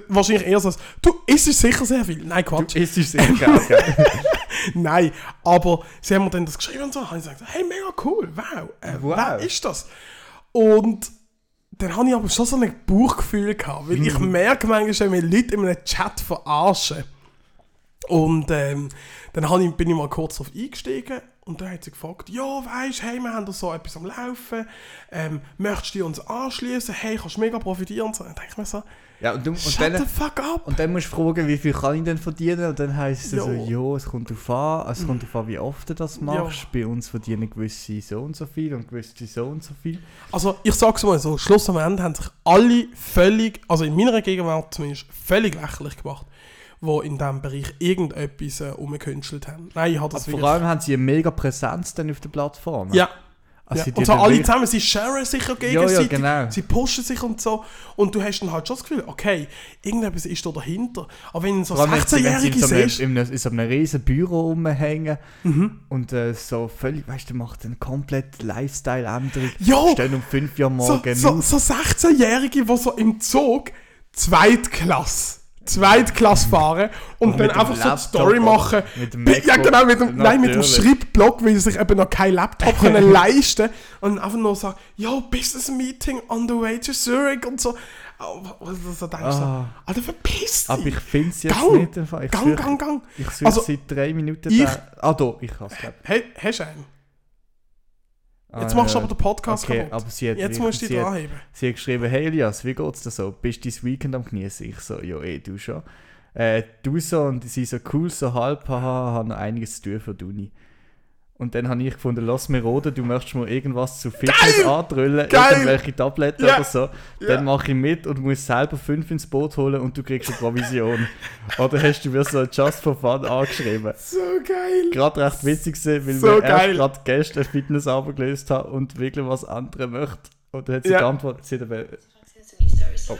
Wahrscheinlich eher so, du isst sicher sehr viel. Nein, Quatsch. Du isst sicher gell? Nein. Aber sie haben mir dann das geschrieben und so. Habe ich gesagt, hey, mega cool. Wow. Äh, Wow. Wer ist das? Und dann habe ich aber schon so ein Bauchgefühl gehabt. Weil Mhm. ich merke manchmal, wenn mich Leute in einem Chat verarschen. Und ähm, dann ich, bin ich mal kurz darauf eingestiegen und dann hat sie gefragt, ja, weisst, hey, wir haben da so etwas am Laufen, ähm, möchtest du uns anschließen? Hey, kannst mega profitieren? Und so. dann denke ich mir so, Ja, und, du, und, shut dann, the fuck up! und dann musst du fragen, wie viel kann ich denn verdienen? Und dann heisst es so, Jo. ja, es kommt darauf an, es kommt darauf an, wie oft du das machst. Bei uns verdienen gewisse so und so viel und gewisse so und so viel. Also ich sag's mal so, Schluss am Ende haben sich alle völlig, also in meiner Gegenwart zumindest, völlig lächerlich gemacht, die in diesem Bereich irgendetwas äh, umgekünstelt haben. Nein, ich habe das Aber vor allem haben sie eine mega Präsenz dann auf der Plattform. Ja, Also ja. und so alle wirklich- zusammen, sie sharen sich ja Ja, ja, gegenseitig, genau. sie pushen sich und so. Und du hast dann halt schon das Gefühl, okay, irgendetwas ist da dahinter. Aber wenn so Vor allem, wenn sie- wenn sie 16-Jährige in so einem, siehst... in so einem riesen Büro rumhängen Mhm. und äh, so völlig, weißt du, macht eine komplett Lifestyle-Änderung. Ja, Stehen um 5 Uhr so, morgens so, auf. so 16-Jährige, die so im Zug Zweitklasse, Zweitklasse fahren und, Und dann einfach so Laptop Story machen. mit dem Bi- Ja, MacBook. genau, mit dem, nein, mit dem. Schreibblock, weil sie sich eben noch keinen Laptop können leisten Und einfach nur sagen, yo, Business Meeting on the way to Zurich und so. Was du so denkst, so, Ah. Alter, verpiss dich! Aber ich finde es jetzt Gang, nicht. Ich gang, suche, gang, gang! ich suche Also, seit drei Minuten. ich- den- ah, da, ich habe es Hey, hast du einen? Ah, Jetzt machst du aber den Podcast Okay, kaputt. aber sie hat, Jetzt musst du dich dranheben. sie hat geschrieben, hey Elias, wie geht's dir so? Bist du dein Weekend am genießen? Ich so, ja eh, du schon. Äh, du so und sie so, cool, so halb, haha, habe noch einiges zu tun für die Uni. Und dann habe ich gefunden, lass mir roden, du möchtest mir irgendwas zu Fitness andrüllen, Geil! irgendwelche Tabletten Ja! oder so. Ja. Dann mache ich mit und muss selber fünf ins Boot holen und du kriegst eine Provision. oder hast du mir so Just for Fun angeschrieben? So geil! Gerade recht witzig gewesen, weil So wir gerade gestern Fitnessabend gelöst haben und wirklich was andere möchte. Und dann hat sie Ja. geantwortet, sie hat aber... Oh.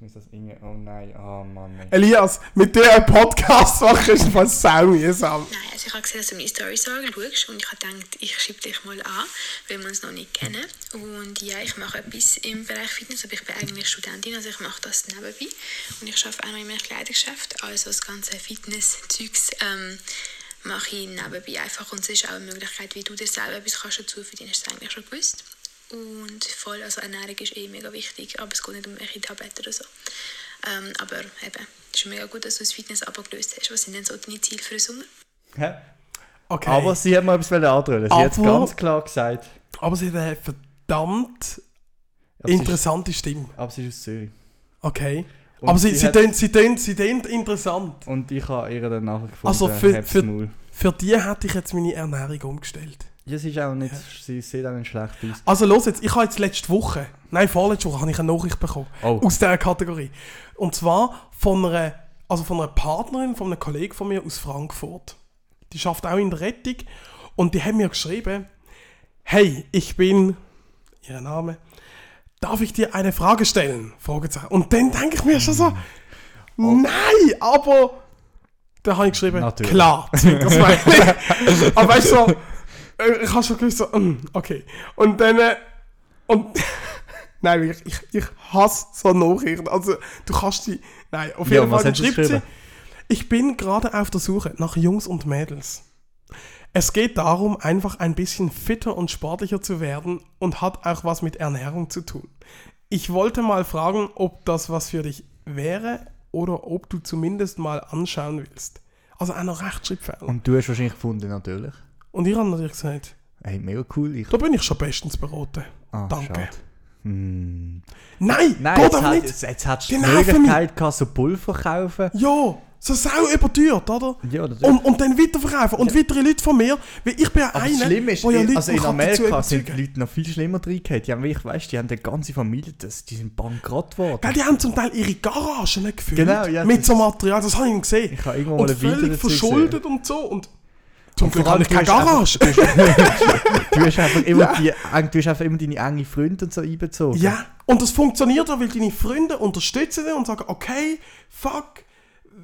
Muss das irgendwie... Oh nein, oh Mann. ey. Elias, mit dir einen Podcast machen ist fast sau mühsam. Nein, also ich habe gesehen, dass du meine Storys schaust und ich habe gedacht, ich schreibe dich mal an, weil wir uns noch nicht kennen. Und ja, ich mache etwas im Bereich Fitness, aber ich bin eigentlich Studentin, also ich mache das nebenbei. Und ich arbeite auch noch in einem Kleidungsgeschäft, also das ganze Fitness-Zeugs ähm, mache ich nebenbei einfach. Und es ist auch eine Möglichkeit, wie du dir selber etwas kannst dazu verdienen, hast du eigentlich schon gewusst. Und voll, also Ernährung ist eh mega wichtig, aber es geht nicht um welche Tabletten oder so. Ähm, aber eben, es ist mega gut, dass du das Fitness abgelöst hast. Was sind denn so deine Ziele für den Sommer? Hä? Okay. Aber sie hat mir etwas andrüllen. Sie hat es ganz klar gesagt. Aber sie hat eine verdammt Aber sie ist- interessante Stimme. Aber sie ist aus Zürich. Okay. Und Aber sie, sie sie, hat- sie, tönt, sie tönt interessant. Und ich habe ihr dann nachher gefunden, Also für- für-. Für die hätte ich jetzt meine Ernährung umgestellt. Sie ist auch nicht... Sie sieht auch nicht schlecht aus. Also los jetzt, ich habe jetzt letzte Woche, nein vorletzte Woche, habe ich eine Nachricht bekommen. Oh. Aus dieser Kategorie. Und zwar von einer, also von einer Partnerin, von einem Kollegen von mir aus Frankfurt. Die schafft auch in der Rettung. Und die haben mir geschrieben, hey, ich bin, ihr Name, darf ich dir eine Frage stellen? Und dann denke ich mir schon so, nein, aber... Da habe ich geschrieben, Natürlich. klar, das meine ich. Aber weißt du, so, ich habe schon gewusst, so, mm, okay. Und dann, äh, und, nein, wirklich, ich, ich hasse so Nachrichten. Also, du kannst sie, nein, auf Ja, jeden was Fall schreibt sie, ich bin gerade auf der Suche nach Jungs und Mädels. Es geht darum, einfach ein bisschen fitter und sportlicher zu werden und hat auch was mit Ernährung zu tun. Ich wollte mal fragen, ob das was für dich wäre oder ob du zumindest mal anschauen willst. Also auch noch Rechtschreibfehler. Und, Und du hast wahrscheinlich gefunden, natürlich. Und ich habe natürlich gesagt, Hey, mega cool. Ich... da bin ich schon bestens beraten. Ah, Danke. Hm. Nein, Nein, geht hat, nicht. jetzt, jetzt hättest du Die die Möglichkeit gehabt, so Pulver kaufen. Ja, so sau überteuert, oder? Ja, das Und, und dann weiterverkaufen. Und weitere Leute von mir, weil ich bin ja einer, das Schlimme ist, wo ja in- Leute also in Amerika sind die. Leute noch viel schlimmer drin. Die haben, wirklich, weißt, die haben eine ganze Familie, das, die sind bankrott geworden. Gell, die haben zum Teil ihre Garagen nicht gefüllt. Genau, ja, Mit so Material, das habe ich gesehen. Ich habe irgendwo mal und ein Video völlig verschuldet und so. Und zum Glück habe ich keine du hast Garage. Du hast einfach immer, Ja. die, du hast einfach immer deine engen Freunde und so einbezogen. ja, und das funktioniert ja, weil deine Freunde unterstützen dich und sagen, okay, fuck,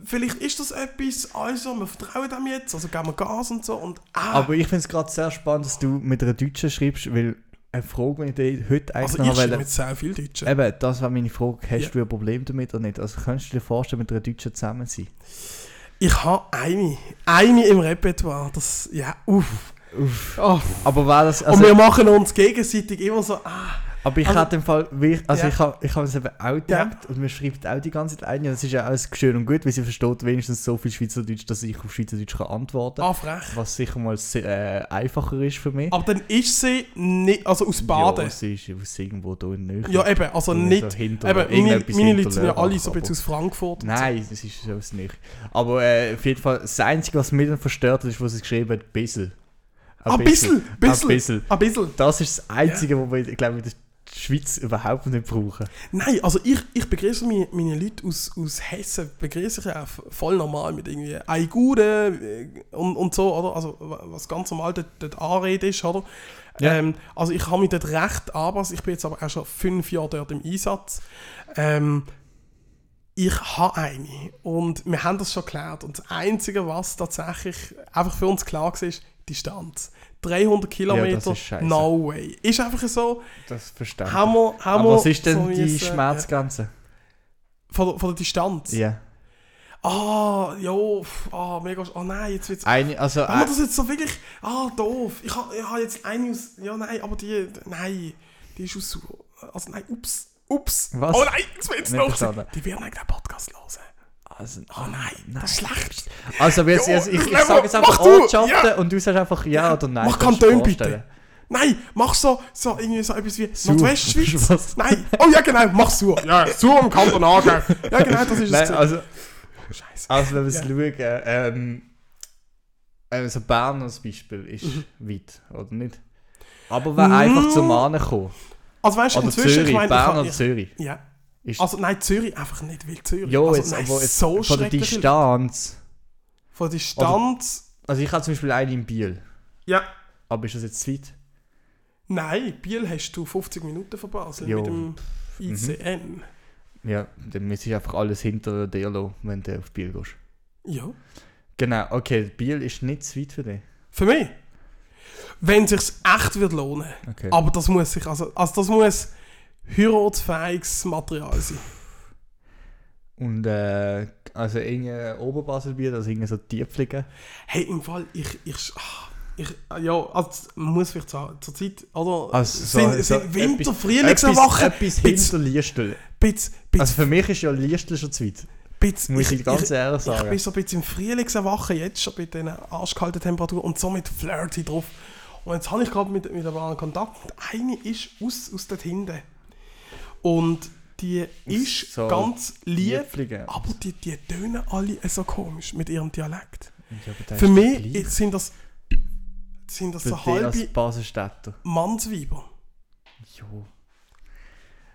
vielleicht ist das etwas, also wir vertrauen dem jetzt, also geben wir Gas und so. Und, ah, Aber ich finde es gerade sehr spannend, dass du mit einer Deutschen schreibst, weil eine Frage, die ich dir heute also eigentlich ich noch schreibe wollte- mit sehr viel Deutschen. Eben, das war meine Frage. Hast Ja. du ein Problem damit oder nicht? Also kannst du dir vorstellen, mit einer Deutschen zusammen sein? Ich habe eine, eine im Repertoire, das, ja, uff. Uff. Oh. Aber war das... und Also, wir machen uns gegenseitig immer so, ah, aber ich also- hatte im Fall... Also Ja. ich habe ich hab es eben auch gedacht und mir schreibt auch die ganze Zeit ein. Das ist ja alles schön und gut, weil sie versteht wenigstens so viel Schweizerdeutsch, dass ich auf Schweizerdeutsch kann antworten kann. ah frech. Was sicher mal äh, einfacher ist für mich. Aber dann ist sie nicht, also aus Baden. Ja, sie ist aus irgendwo da in Nähe. Ja, eben, also nicht. so hinter- eben, meine, meine Leute sind ja alle so ein bisschen aus Frankfurt. und Nein, das ist so nicht. Aber äh, auf jeden Fall, das Einzige, was mich dann verstört hat, ist, was sie geschrieben hat, bissel. Ein bisschen, Ein bisschen, ein bisschen. Das ist das Einzige, wo wir, ich glaube, der Schweiz überhaupt nicht brauchen. Nein, also ich, ich begrüße meine, meine Leute aus, aus Hessen, begrüße ich auch voll normal mit irgendwie «Ei Gude» äh, und, und so, oder? Also was ganz normal dort, dort Anrede ist, oder? Ja. Ähm, also ich habe mich dort recht anpassen, ich bin jetzt aber auch schon fünf Jahre dort im Einsatz. Ähm, ich habe eine und wir haben das schon geklärt und das Einzige, was tatsächlich einfach für uns klar war, ist Distanz. 300 Kilometer, scheisse. no way. Ist einfach so, Das verstehe ich. haben wir, haben Aber was ist denn so die müssen- Schmerzgrenze? Ja, von, der- von der Distanz? Ja. Ah, jo, pff, ah, mega, ah nein, jetzt wird's... Eine, also, Haben wir äh, das jetzt so wirklich... Ah, doof. Ich habe ha jetzt eine aus... Ja, nein, aber die... Nein, die ist aus... Also nein, ups. Ups. Was? Oh nein, jetzt Nicht noch. Die werden eigentlich den Podcast hören. Also, Oh nein, das ist schlecht. Also, jetzt, jetzt, ich, ich Lemo, sage jetzt einfach Ortschaften ja. und du sagst einfach ja oder nein. Mach Kanton bitte. Nein, mach so, so irgendwie so etwas wie Sur. Nordwestschweiz. Was? Nein, oh ja genau, mach Sur. Ja, Sur im Kanton Aargau. Ja genau, das ist es. Nein, gewesen. also, Scheiße. also wenn wir es Ja. schauen, ähm, also Bern als Beispiel ist Mhm. weit, oder nicht? Aber wer einfach zum Mahnen kommen. Also weißt du, inzwischen, Zürich, ich meine, Bern ich, oder Zürich. Ja. Ist, Also nein, Zürich einfach nicht, weil Zürich. ja, also, jetzt, nein, aber jetzt so von der. Distanz. Von der Distanz. Also ich habe zum Beispiel einen in Biel. Ja. Aber ist das jetzt zu weit? Nein, Biel hast du 50 Minuten von Basel Jo. mit dem ICN. Ja, dann müsste ich einfach alles hinter dir lassen, wenn du auf Biel gehst. Ja. Genau, okay, Biel ist nicht zu weit für dich. Für mich. Wenn es sich echt wird lohnen. Okay. Aber das muss sich, also, also das muss heiratsfähiges Material sein. Und äh, also irgendwie Oberbaselbier, also irgendwie so Tiefliegen. Hey, im Fall, ich, ich, ah, ich ja, also, muss vielleicht sagen, zur Zeit, oder? Also so- sind, so sind Winter, Frühlingserwachen, Etwas, etwas hinter Liestel. bitz, bitz, Also für mich ist ja Liestel schon zu weit. bitz, Muss ich, ganz ehrlich Ich sagen. bin so ein bisschen im Frühlingserwachen jetzt schon bei diesen arschkalten Temperaturen und so mit Flirty drauf. Und jetzt habe ich gerade mit, mit ein paar Kontakt und eine ist aus, aus dort hinten. Und die ist so ganz lieb, Tiefliegen. aber die, die tönen alle so komisch mit ihrem Dialekt. Ja, Für mich sind das, sind das Für so halbe. Mannsweiber. Jo.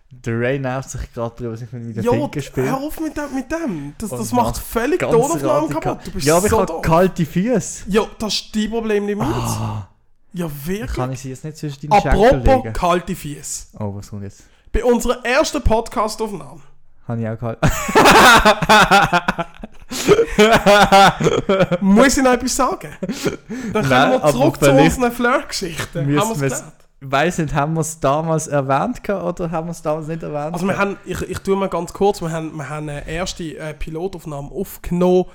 Der Ray nervt sich gerade drüber, was ich mit Ja, Finger spiele. hör auf mit dem. Mit dem. Das, das macht völlig die Ganz Tonaufnahme radikal. kaputt. Du bist ja, aber so ich habe kalte Füße. Ja, das ist dein Problem, nicht meins. Ah, Ja, wirklich. kann ich sie jetzt nicht zwischen deinen Schenkel Apropos legen? kalte Fies. Oh, was kommt jetzt? Bei unserer ersten Podcast-Aufnahme Habe ich auch kalt. muss ich noch etwas sagen. Dann Nein, kommen wir zurück zu unseren Flirt-Geschichten. Haben wir es? Weiß nicht, haben wir es damals erwähnt gehabt oder haben wir es damals nicht erwähnt? Also wir gehabt? haben, ich, ich tue mal ganz kurz, wir haben, wir haben eine erste äh, Pilotaufnahme aufgenommen.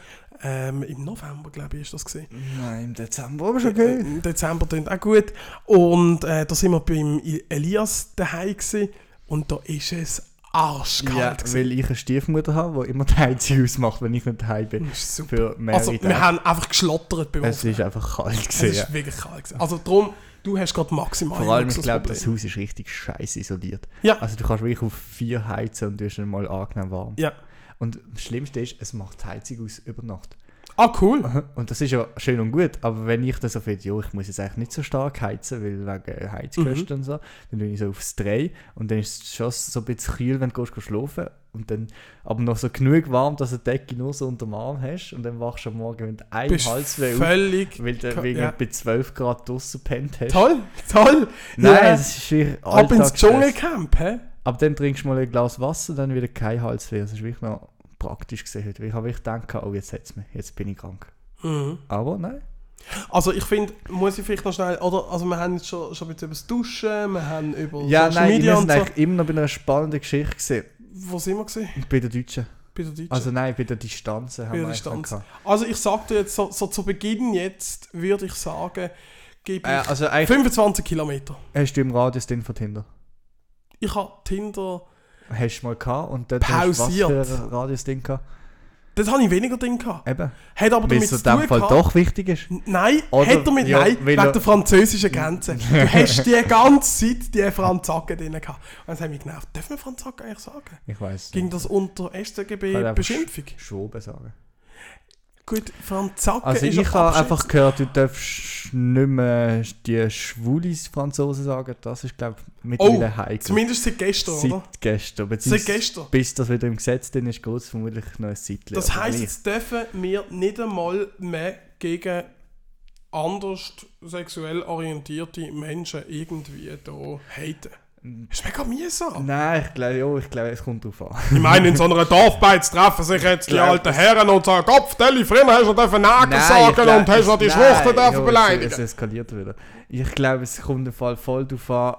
Ähm, Im November, glaube ich, ist das gesehen. Nein, im Dezember aber schon okay. Im Dezember klingt auch gut. Und äh, da sind wir beim Elias daheim gewesen. Und da ist es arschkalt. Ja, gewesen. weil ich eine Stiefmutter habe, die immer die Heizung ausmacht, wenn ich nicht daheim bin. Das ist super. Für mehrere Also wir Tage. haben einfach geschlottert beim Es Aufnehmen. ist einfach kalt Es gewesen, ja. ist wirklich kalt gewesen. Also darum, du hast gerade maximal Vor allem, ich glaube, das. Haus ist richtig scheiße isoliert. Ja. Also du kannst wirklich auf vier heizen und du hast dann mal angenehm warm. Ja. Und das Schlimmste ist, es macht die Heizung aus über Nacht. Ah, cool. Und das ist ja schön und gut, aber wenn ich dann so finde, jo, ich muss jetzt eigentlich nicht so stark heizen, weil wegen Heizkosten Mhm. und so, dann bin ich so aufs 3 und dann ist es schon so ein bisschen kühl, wenn du gehst, gehst schlafen und dann aber noch so genug warm, dass du die Decke nur so unter dem Arm hast und dann wachst du am Morgen mit einem Bist Halsweh auf, völlig... weil du wegen ja. bei 12 Grad draussen pennt hast. Toll, toll. Nein, Ja. es ist wirklich Ab ins. Dschungelcamp, hä? Aber dann trinkst du mal ein Glas Wasser, dann wieder kein Halsweh. Das ist wirklich noch praktisch gesehen heute. Ich habe wirklich gedacht, oh, jetzt hat's mich, jetzt bin ich krank. Mhm. Aber nein. Also ich finde, muss ich vielleicht noch schnell, oder? Also wir haben jetzt schon, schon ein bisschen über das Duschen, wir haben über Ja, Social nein, Media und so. eigentlich immer noch bei einer spannenden Geschichte gesehen. Wo sind wir gesehen? Bei der Deutschen. Bei der Deutschen. Also nein, bei der Distanzen haben Bei der Distanz. Also ich sagte jetzt, so, so zu Beginn jetzt, würde ich sagen, gebe Äh, ich also eigentlich 25 Kilometer. hast du im Radius den von Tinder. Ich habe Tinder, Hast du mal gehabt und dort hast du Pausiert. was für ein Radius-Ding gehabt? dort habe ich weniger Ding gehabt. Eben. Hat aber damit zu in dem tun Fall gehabt, doch wichtig ist. Nein, Oder- hat er mit ja, Nein, wegen er- der französischen Grenze. Du hast die ganze Zeit die Franzaken drin gehabt. Und das hat mich genervt. Dürfen wir Franzaken eigentlich sagen? Ich weiß Ging das unter StGB Beschimpfung? Schwoben sagen. Gut, Franzaken Also ich habe einfach gehört, du darfst nicht mehr die schwulis Franzosen sagen. Das ist, glaube ich, Oh, mittlerweile heikel. zumindest seit gestern, oder? Seit gestern. Seit gestern. Bis das wieder im Gesetz drin ist, geht es vermutlich noch ein Zeitchen. Das heisst, jetzt dürfen wir nicht einmal mehr gegen anders sexuell orientierte Menschen irgendwie da haten. Das ist mega mühsam. Nein, ich glaube, ja, ich glaube, es kommt drauf an. Ich meine, in so einer Dorfbeiz treffen sich jetzt die alten Herren und sagen, Kopf, Deli, früher hast du dürfen ich sagen glaub, und hast noch die es- Schwuchten nein, dürfen ja, beleidigen. Es, es eskaliert wieder. Ich glaube, es kommt im Fall voll darauf an,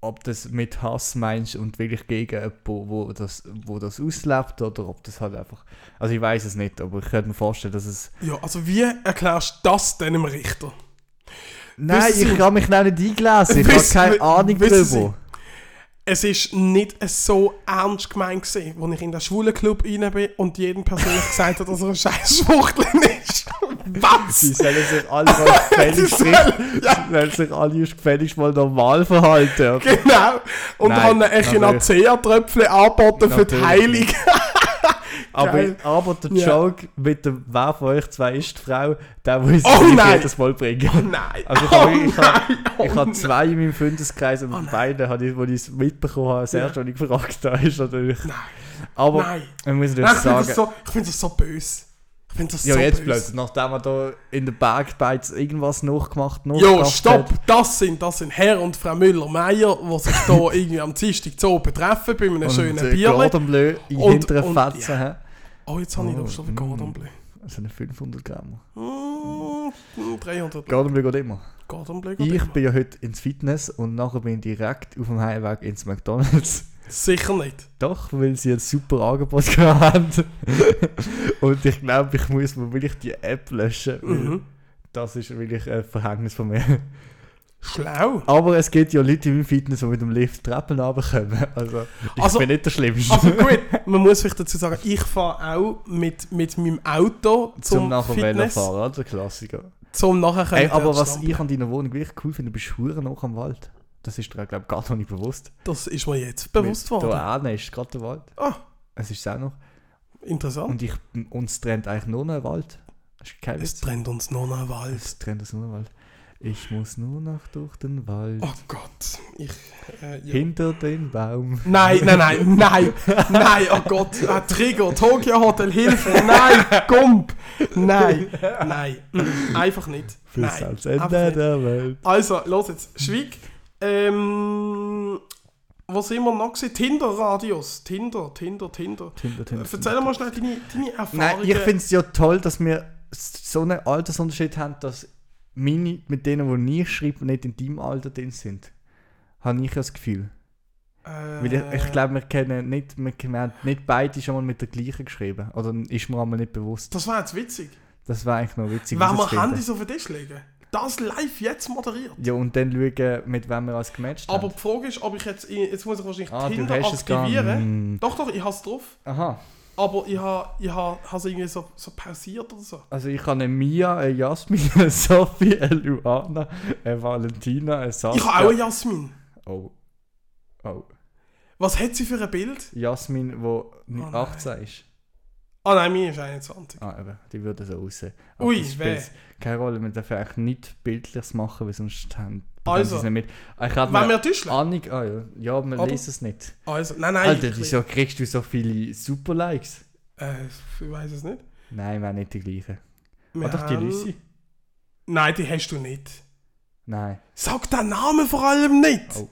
ob das mit Hass meinst und wirklich gegen jemanden, wo das, wo das auslebt oder ob das halt einfach... Also ich weiß es nicht, aber ich könnte mir vorstellen, dass es... Ja, also wie erklärst du das denn dem Richter? Nein, Wissen ich habe mich noch nicht eingelesen. Ich habe Wissen- keine Ahnung darüber. es ist nicht so ernst gemeint gewesen, als ich in den Schwulenclub rein bin und jedem persönlich gesagt hat, dass er ein scheiß Schwuchteln ist. Was? Sie sollen sich alle mal gefälligst, ja. sollen sich alle gefälligst mal normal verhalten. Genau. Und Nein, haben einen natürlich. Echinacea-Tröpfchen angeboten für die Heilung. Aber, aber der Ja. Joke mit dem «Wer von euch zwei ist die Frau?» der muss Oh ich nein. jedes Mal bringen. Oh nein. Also ich oh habe ich nein. Oh ich habe nein. zwei in meinem Freundeskreis und nein. beide, habe ich, wo ich es mitbekommen habe, das Ja. erste, was ich gefragt habe, ist natürlich... Nein. Aber Nein. man muss Nein, natürlich ich finde sagen... das, so, ich find das so böse. Ich finde das ja, so jetzt plötzlich, nachdem er da in der Bergbeiz irgendwas nachgemacht Jo, nachgedacht stopp! hat. Das sind, das sind Herr und Frau Müller-Meyer, die sich da irgendwie am Dienstag so betreffen bei einem Und schönen äh, Bierchen. Gordon Bleu in Und- hinteren und- Fetzen. ja. Oh, jetzt habe ich Oh, Lust auf einen mm. Gordon Bleu. So eine 500 Gramm. Mm, 300 Gordon Bleu geht immer. Gordon Bleu. geht Ich immer. bin ja heute ins Fitness und nachher bin ich direkt auf dem Heimweg ins McDonalds. Sicher nicht. Doch, weil sie ein super Angebot gehabt haben. und ich glaube, ich muss mir wirklich die App löschen. Mhm. Das ist wirklich ein Verhängnis von mir. Schlau. Aber es gibt ja Leute meinem Fitness, die mit dem Lift Treppen runterkommen. Also, ich Also- bin nicht der Schlimmste. Also gut, man muss vielleicht dazu sagen, ich fahre auch mit, mit meinem Auto zum, zum nachher Fitness, Velofahren, der Klassiker. zum nachher können Ey, aber was stampfen. ich an deiner Wohnung wirklich cool finde, du bist hure noch am Wald. Das ist dir, glaube ich, gar noch nicht bewusst. Das ist mir jetzt bewusst worden. Da hinten ist gerade der Wald. Ah, Es ist es auch noch. interessant. Und ich, uns trennt eigentlich nur noch ein Wald. Kein es Witz. trennt uns noch ein Wald. Es trennt uns nur ein Wald. Ich muss nur noch durch den Wald. Oh Gott. Ich, äh, ja. Hinter den Baum. Nein, nein, nein, nein, nein, oh Gott, äh, Trigger, Tokyo Hotel, Hilfe, nein, Gump, nein, nein, mm, einfach nicht, Bis nein, ans Ende der Welt. Also, los jetzt, Schwieg, ähm, wo sind wir noch gewesen? Tinder-Radios, Tinder, Tinder, Tinder. Tinder, Tinder, Erzähl mal schnell deine, deine Erfahrungen. Nein, ich finde es ja toll, dass wir so einen Altersunterschied haben, dass meine, mit denen, die ich schreibe, nicht in deinem Alter drin sind. Habe ich das Gefühl. äh, Weil ich, ich glaube, wir kennen nicht, wir, wir haben nicht beide schon mal mit der gleichen geschrieben. Oder ist mir einmal nicht bewusst. Das wäre jetzt witzig. Das war eigentlich noch witzig. Wenn wir herauszufinden. Handys auf den Tisch legen, das live jetzt moderiert. Ja, und dann schauen, mit wem wir als gematcht Aber haben. die Frage ist, ob ich jetzt, jetzt muss ich wahrscheinlich Ah, Tinder aktivieren. nicht. Doch, doch, ich habe es drauf. Aha. Aber ich habe ich ha, irgendwie so, so pausiert oder so. Also ich habe eine Mia, eine Jasmin, eine Sophie, eine Luana, eine Valentina, eine Saskia. Ich habe auch eine Jasmin. Oh. Oh. Was hat sie für ein Bild? Jasmin, die Oh nein. 18 ist. Ah nein, meine ist 21. Ah, eben, die würde so aussehen. Aber Ui, weh. Keine Rolle, wir dürfen eigentlich nicht Bildliches machen, weil sonst haben Also, sie es nicht mit. Ich Wenn mir wir. Ahnung, ah ja, ja, wir Aber- lesen es nicht. Also, nein, nein. Alter, wieso kriegst du so viele Super-Likes? Äh, ich weiß es nicht. Nein, wir haben nicht die gleichen. Wir Ah, doch, die Lucy? Nein, die hast du nicht. Nein. Sag den Namen vor allem nicht. Oh.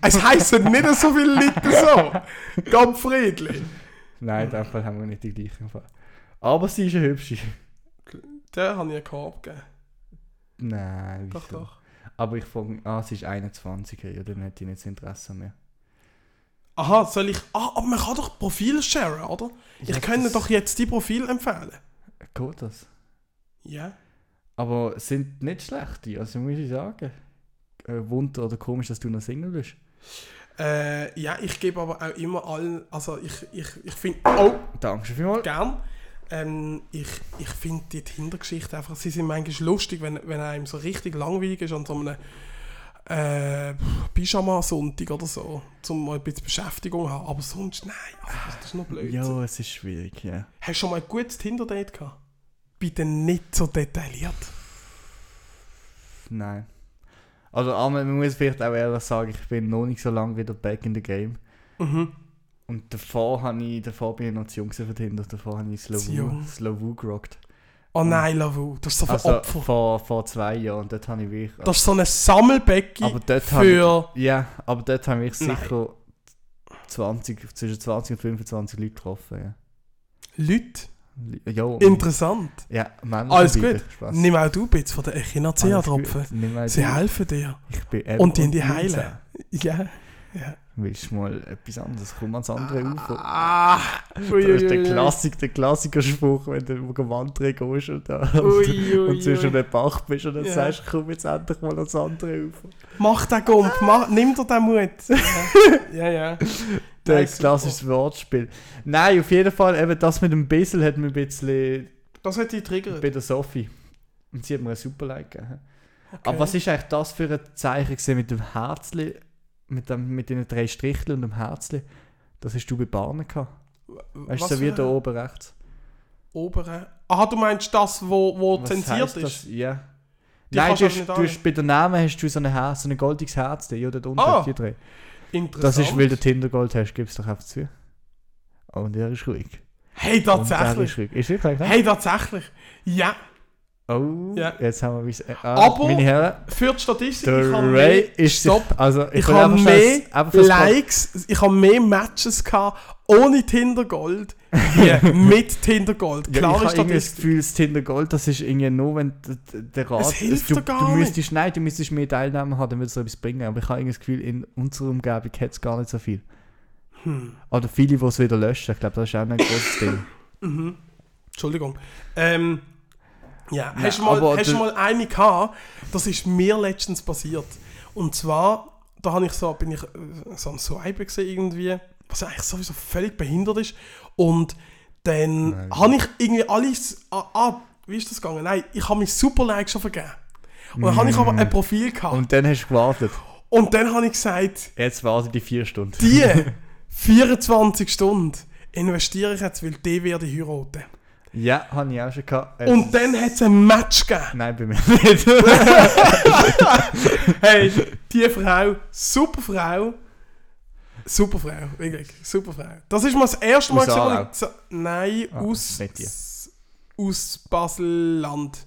Es heißen nicht so viele Leute so. Ganz friedlich. Nein, in dem Fall haben wir nicht die gleichen. Aber sie ist eine hübsche. Der habe ich einen Korb gegeben. Nein, Doch, wieso? doch. Aber ich frage, ah, sie ist 21, ja, dann hätte ich nicht das Interesse mehr. Aha, soll ich. Ah, aber man kann doch Profil sharen, oder? Ich Ja, könnte das- doch jetzt die Profil empfehlen. Geht das? Ja. Aber sind nicht schlechte, also muss ich sagen. Äh, Wunder oder komisch, dass du noch Single bist. Äh, ja, ich gebe aber auch immer allen. Also, ich, ich, ich finde. Oh, Danke vielmals. gern. Ähm, ich ich finde die Hintergeschichte einfach. Sie sind manchmal lustig, wenn, wenn einem so richtig langweilig ist an so einem. Äh, Pyjama-Sonntag oder so, um mal ein bisschen Beschäftigung zu haben. Aber sonst, nein, also das, ist noch blöd. Ja, es ist schwierig, ja. Hast du schon mal ein gutes Tinder-Date gehabt? Bitte nicht so detailliert. Nein. Also, man muss vielleicht auch ehrlich sagen, ich bin noch nicht so lange wieder back in the game. Mhm. Und davor, habe ich, davor bin ich noch zu jung für Tinder. Davor habe ich jung. Slow gerockt. Oh nein, Lavu, das ist so für Also Opfer. vor, vor zwei Jahren. Und dort habe ich wirklich... Das ist so ein Sammelbecken für... ich, Ja, aber dort habe ich sicher 20, zwischen 20 und 25 Leute getroffen. Ja, Leute. Ja, und- Interessant. ja Männer Alles gut. Spaß. Nimm auch du bitte von der Echinacea-Tropfen. Sie helfen dir. Und die in die 19. heilen. Ja. ja. Willst du mal etwas anderes? Komm ans andere Ufer. Ah, Das ui, ist der. Klassik, der Klassikerspruch, wenn du irgendwo wandern gehst und, da, Ui, ui, und zwischen den Bach bist und dann Ja. sagst du, komm jetzt endlich mal ans andere Ufer. Mach den Gump, mach, nimm dir den Mut. ja, ja. Der Nein, super. klassische Wortspiel. Nein, auf jeden Fall, eben das mit dem Bissel hat mir ein bisschen Das hat dich triggert. bei der Sophie. Und sie hat mir ein super Like gegeben. Okay. Aber was ist eigentlich das für ein Zeichen mit dem Herzli, mit, dem, mit den drei Stricheln und dem Herzli? Das hast du bei Bahnen gehabt. Weißt du, so wie da oben rechts. Oberen. Aha, du meinst das, wo, wo Was zensiert ist? Das? Ja. Die Nein, du hast, du hast, bei der Namen hast du so ein, Herz, so ein goldiges Herz, ja, dort unten, Ah. die drei. Interessant. Das ist, weil du Tindergold hast, gib's doch einfach zu. Und der ist ruhig. Hey, Und der tatsächlich. ist ruhig. Ist wirklich, ne? Hey, tatsächlich. Ja. Oh, Ja. jetzt haben wir bis. Äh, ah, Aber- meine Herren, Für die Statistik, ich habe Ray mehr, ist. Stopp. Also, ich, Ich habe mehr fürs Likes, ich habe mehr Matches gehabt ohne Tindergold wie mit Tindergold. Ja, ich Klare habe das. Gefühl, das Tindergold, das ist irgendwie nur, wenn der Rat. Es hilft du, gar du nicht. müsstest, Nein, du müsstest mehr Teilnahme haben, dann würde es etwas bringen. Aber ich habe irgendwie das Gefühl, in unserer Umgebung hat es gar nicht so viel. Hm. Oder viele, die es wieder löschen. Ich glaube, das ist auch ein großes Ding. Mhm. Entschuldigung. Ähm, ja, Ja, hast, du mal, hast mal eine gehabt, das ist mir letztens passiert. Und zwar, da habe ich so, bin ich äh, so am Swipe gesehen irgendwie, was eigentlich sowieso völlig behindert ist. Und dann Nein. habe ich irgendwie alles, ah, ah, wie ist das gegangen? Nein, ich habe mich super Like schon vergeben. Und dann habe ich aber ein Profil gehabt. Und, Und dann hast du gewartet. dann habe ich gesagt, Jetzt warte die vier Stunden. die 24 Stunden investiere ich jetzt, weil die werde ich heiraten. Ja, habe ich auch schon gehabt. Es- Und dann hat es ein Match gegeben. Nein, bei mir nicht. Hey, die Frau, super Frau. Super Frau, wirklich, super Frau. Das ist mal das erste Mal, Aarau? ich Nein, Ah, aus, aus Basel-Land.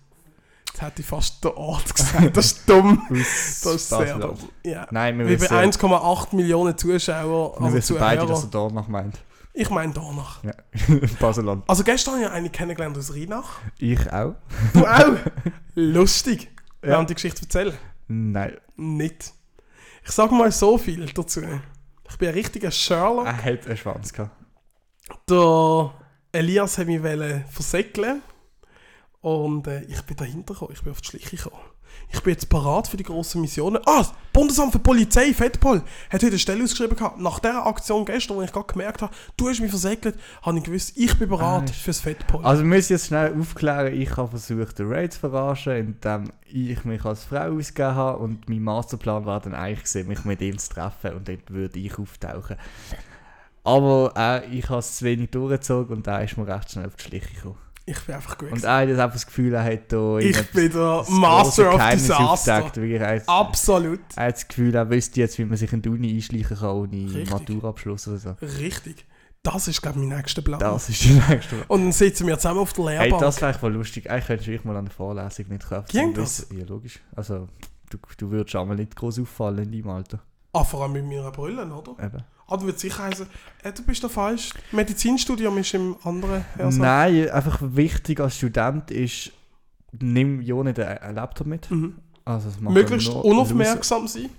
Jetzt hätte ich fast den Ort gesagt, das ist dumm. Das ist sehr dumm. Ja. Nein, wir Wie bei wissen, 1,8 Millionen Zuschauer, wir also wissen beide, dass Zuhörer. er da noch meint. Ich meine danach. Ja. Baseland. Also gestern habe ich eine kennengelernt aus Rheinach. Ich auch? Du auch? Lustig. Wir Ja. haben die Geschichte erzählen. Nein. Nicht. Ich sage mal so viel dazu. Ich bin ein richtiger Sherlock. Er hat einen Schwanz gehabt. Der Elias hat mich versäckeln und äh, ich bin dahinter gekommen. Ich bin auf die Schliche gekommen. Ich bin jetzt parat für die grossen Missionen. Ah, das Bundesamt für Polizei, Fettpol, hat heute eine Stelle ausgeschrieben gehabt. Nach dieser Aktion gestern, wo ich gerade gemerkt habe, du hast mich versäckelt, habe ich gewusst, ich bin bereit Ah, fürs Fettpol. Also wir müssen jetzt schnell aufklären, ich habe versucht, den Ray zu verarschen, indem ich mich als Frau ausgegeben habe und mein Masterplan war dann eigentlich gewesen, mich mit ihm zu treffen und dort würde ich auftauchen. Aber äh, ich habe es zu wenig durchgezogen und da ist mir recht schnell auf die Schliche gekommen. Ich bin einfach gut. Und hat jetzt einfach das Gefühl, er hat da ich bin der Master of Disaster. Wirklich, Absolut. er hat das Gefühl, er wüsste jetzt, wie man sich in die Uni einschleichen kann ohne. Maturabschluss oder so. Richtig. Das ist, glaube ich, mein nächster Plan. Das ist die nächste Und dann sitzen wir zusammen auf der Hey, Lehrbank. das wäre voll lustig. Eigentlich könntest du dich mal an der Vorlesung nicht kaufen. Ging das? Ja, logisch. Also, du, du würdest einmal nicht groß auffallen in deinem Alter. Ah, vor allem mit meiner Brille, oder? Eben. Ah, du würdest sicher heißen, äh, du bist da falsch. Medizinstudium ist im anderen Hörsaal. Nein, einfach wichtig als Student ist, nimm ja nicht einen einen Laptop mit. Mhm. Also, das macht Möglichst unaufmerksam sein.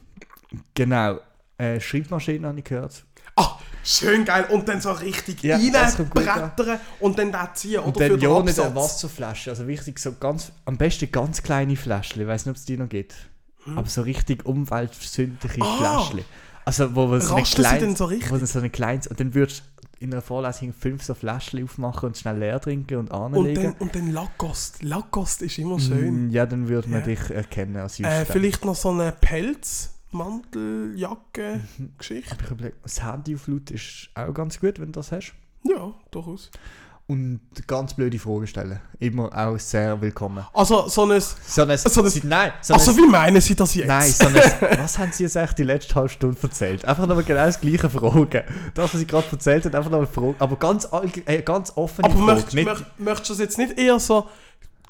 Genau. Äh, Schreibmaschine habe ich gehört. Ah, schön geil. Und dann so richtig Ja, reinbrettern und dann da ziehen, oder? Und dann ja nicht eine Wasserflasche. Also wichtig, so ganz, am besten ganz kleine Fläschchen. Ich weiß nicht, ob es die noch gibt. Aber so richtig umweltsündliche Hm. Ah. Fläschchen. Also, wo man so denn so richtig? wo dann so eine kleines, und dann würdest du in einer Vorlesung fünf so Fläschchen aufmachen und schnell leer trinken und Und anlegen. dann, und dann Lacoste. Lacoste ist immer schön. Mm, Ja, dann würde man Ja. dich erkennen als Äh, Justin. vielleicht noch so eine Pelz, Mantel, Jacke, Mhm. Geschichte. Ich überlege, das Handy auf laut ist auch ganz gut, wenn du das hast. Ja, durchaus. Und ganz blöde Fragen stellen. Immer auch sehr willkommen. Also, so ein. So ein, So ein- Sie- nein, so Also, ein, wie meinen Sie das jetzt? nein, so ein, was haben Sie jetzt eigentlich die letzte halbe Stunde erzählt? Einfach nochmal genau das gleiche Fragen. Das, was Sie gerade erzählt haben, einfach nochmal Fragen. Aber ganz, äh, ganz offene Aber Fragen. möcht, möchtest du das jetzt nicht eher so.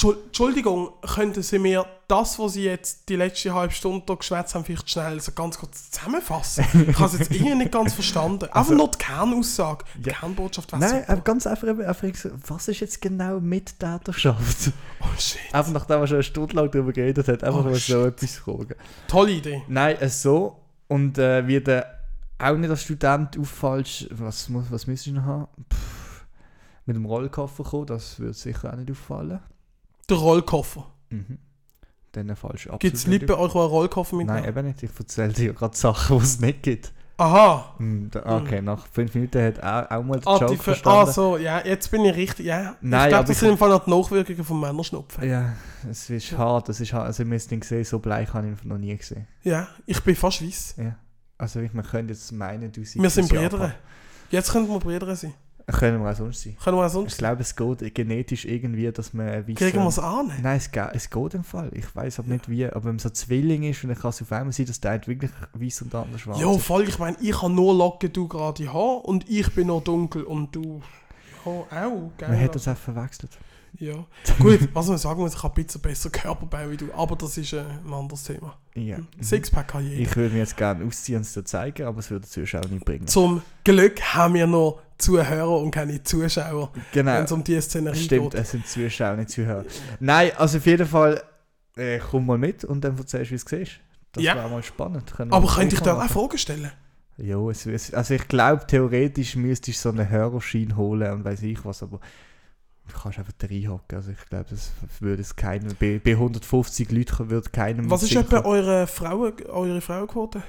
Entschuld- Entschuldigung, könnten Sie mir das, was Sie jetzt die letzte halbe Stunde geschwätzt haben, vielleicht schnell so ganz kurz zusammenfassen? Ich habe es jetzt irgendwie nicht ganz verstanden. Einfach Also- nur die Kernaussage, die Ja. Kernbotschaft Nein, super. ganz einfach, einfach was ist jetzt genau Mittäterschaft? Oh shit. Einfach nachdem er schon eine Stunde lang darüber geredet hat, einfach Oh, mal so etwas fragen. Tolle Idee. Nein, es so. Und äh, wie der auch nicht als Student auffallst, was, muss- was müsstest du noch haben? Pff, mit dem Rollkoffer kommen, das würde sicher auch nicht auffallen. Der Rollkoffer. Mhm. Dann fallst du absolut Gibt es nicht bei euch, die einen Rollkoffer mitnehmen? Nein, eben nicht. Ich erzähle dir gerade Sachen, die es nicht gibt. Aha. Hm, da- Okay, nach fünf Minuten hat auch, auch mal der Ah, Joke die Ver verstanden. ah, so, ja, jetzt bin ich richtig, ja. Nein, ich glaube, das sind im Fall noch die Nachwirkungen vom Männerschnupfen. Ja, es ist hart. Es ist hart. Also, wir haben gesehen, so bleich habe ich ihn noch nie gesehen. Ja, ich bin fast weiss. Ja. Also, ich, man könnte jetzt meinen, du siehst Wir sind Brüder. Jetzt können wir Brüder sein. Können wir auch sonst sein. Können wir auch Ich sonst glaube, es geht genetisch irgendwie, dass man wissen... Kriegen wir es an? Nein, es geht, es geht im Fall. Ich weiß aber nicht wie. Aber wenn man so Zwilling ist, und dann kann es auf einmal sein, dass der eine wirklich weiß und der andere schwarz Ja, ist. voll. Ich meine, ich habe nur Locken, du gerade Haar und ich bin noch dunkel und du. Ja, auch, gell? Man hat das auch verwechselt. Ja. Gut, was man sagen muss, ich habe ein bisschen besser Körperbau wie du, aber das ist äh, ein anderes Thema. Ja. Mhm. Sixpack kann jeder. Ich würde mir jetzt gerne ausziehen und es dir zeigen, aber es würde den Zuschauer nicht bringen. Zum Glück haben wir noch Zuhörer und keine Zuschauer, wenn Genau. es um die Szenerie Stimmt, geht. es sind Zuschauer, nicht Zuhörer. Nein, also auf jeden Fall, äh, komm mal mit und dann erzählst du, wie es siehst. Das Ja. wäre mal spannend. Können Aber könnte ich dir mal auch. Fragen stellen? Ja, es, es, also ich glaube, theoretisch müsstest du so einen Hörerschein holen und weiß ich was, aber du kannst einfach reinhocken. Also ich glaube, das würde es keinem, bei, bei 150 Leuten würde keinem Was ist etwa eure, Frauen, eure Frauenquote?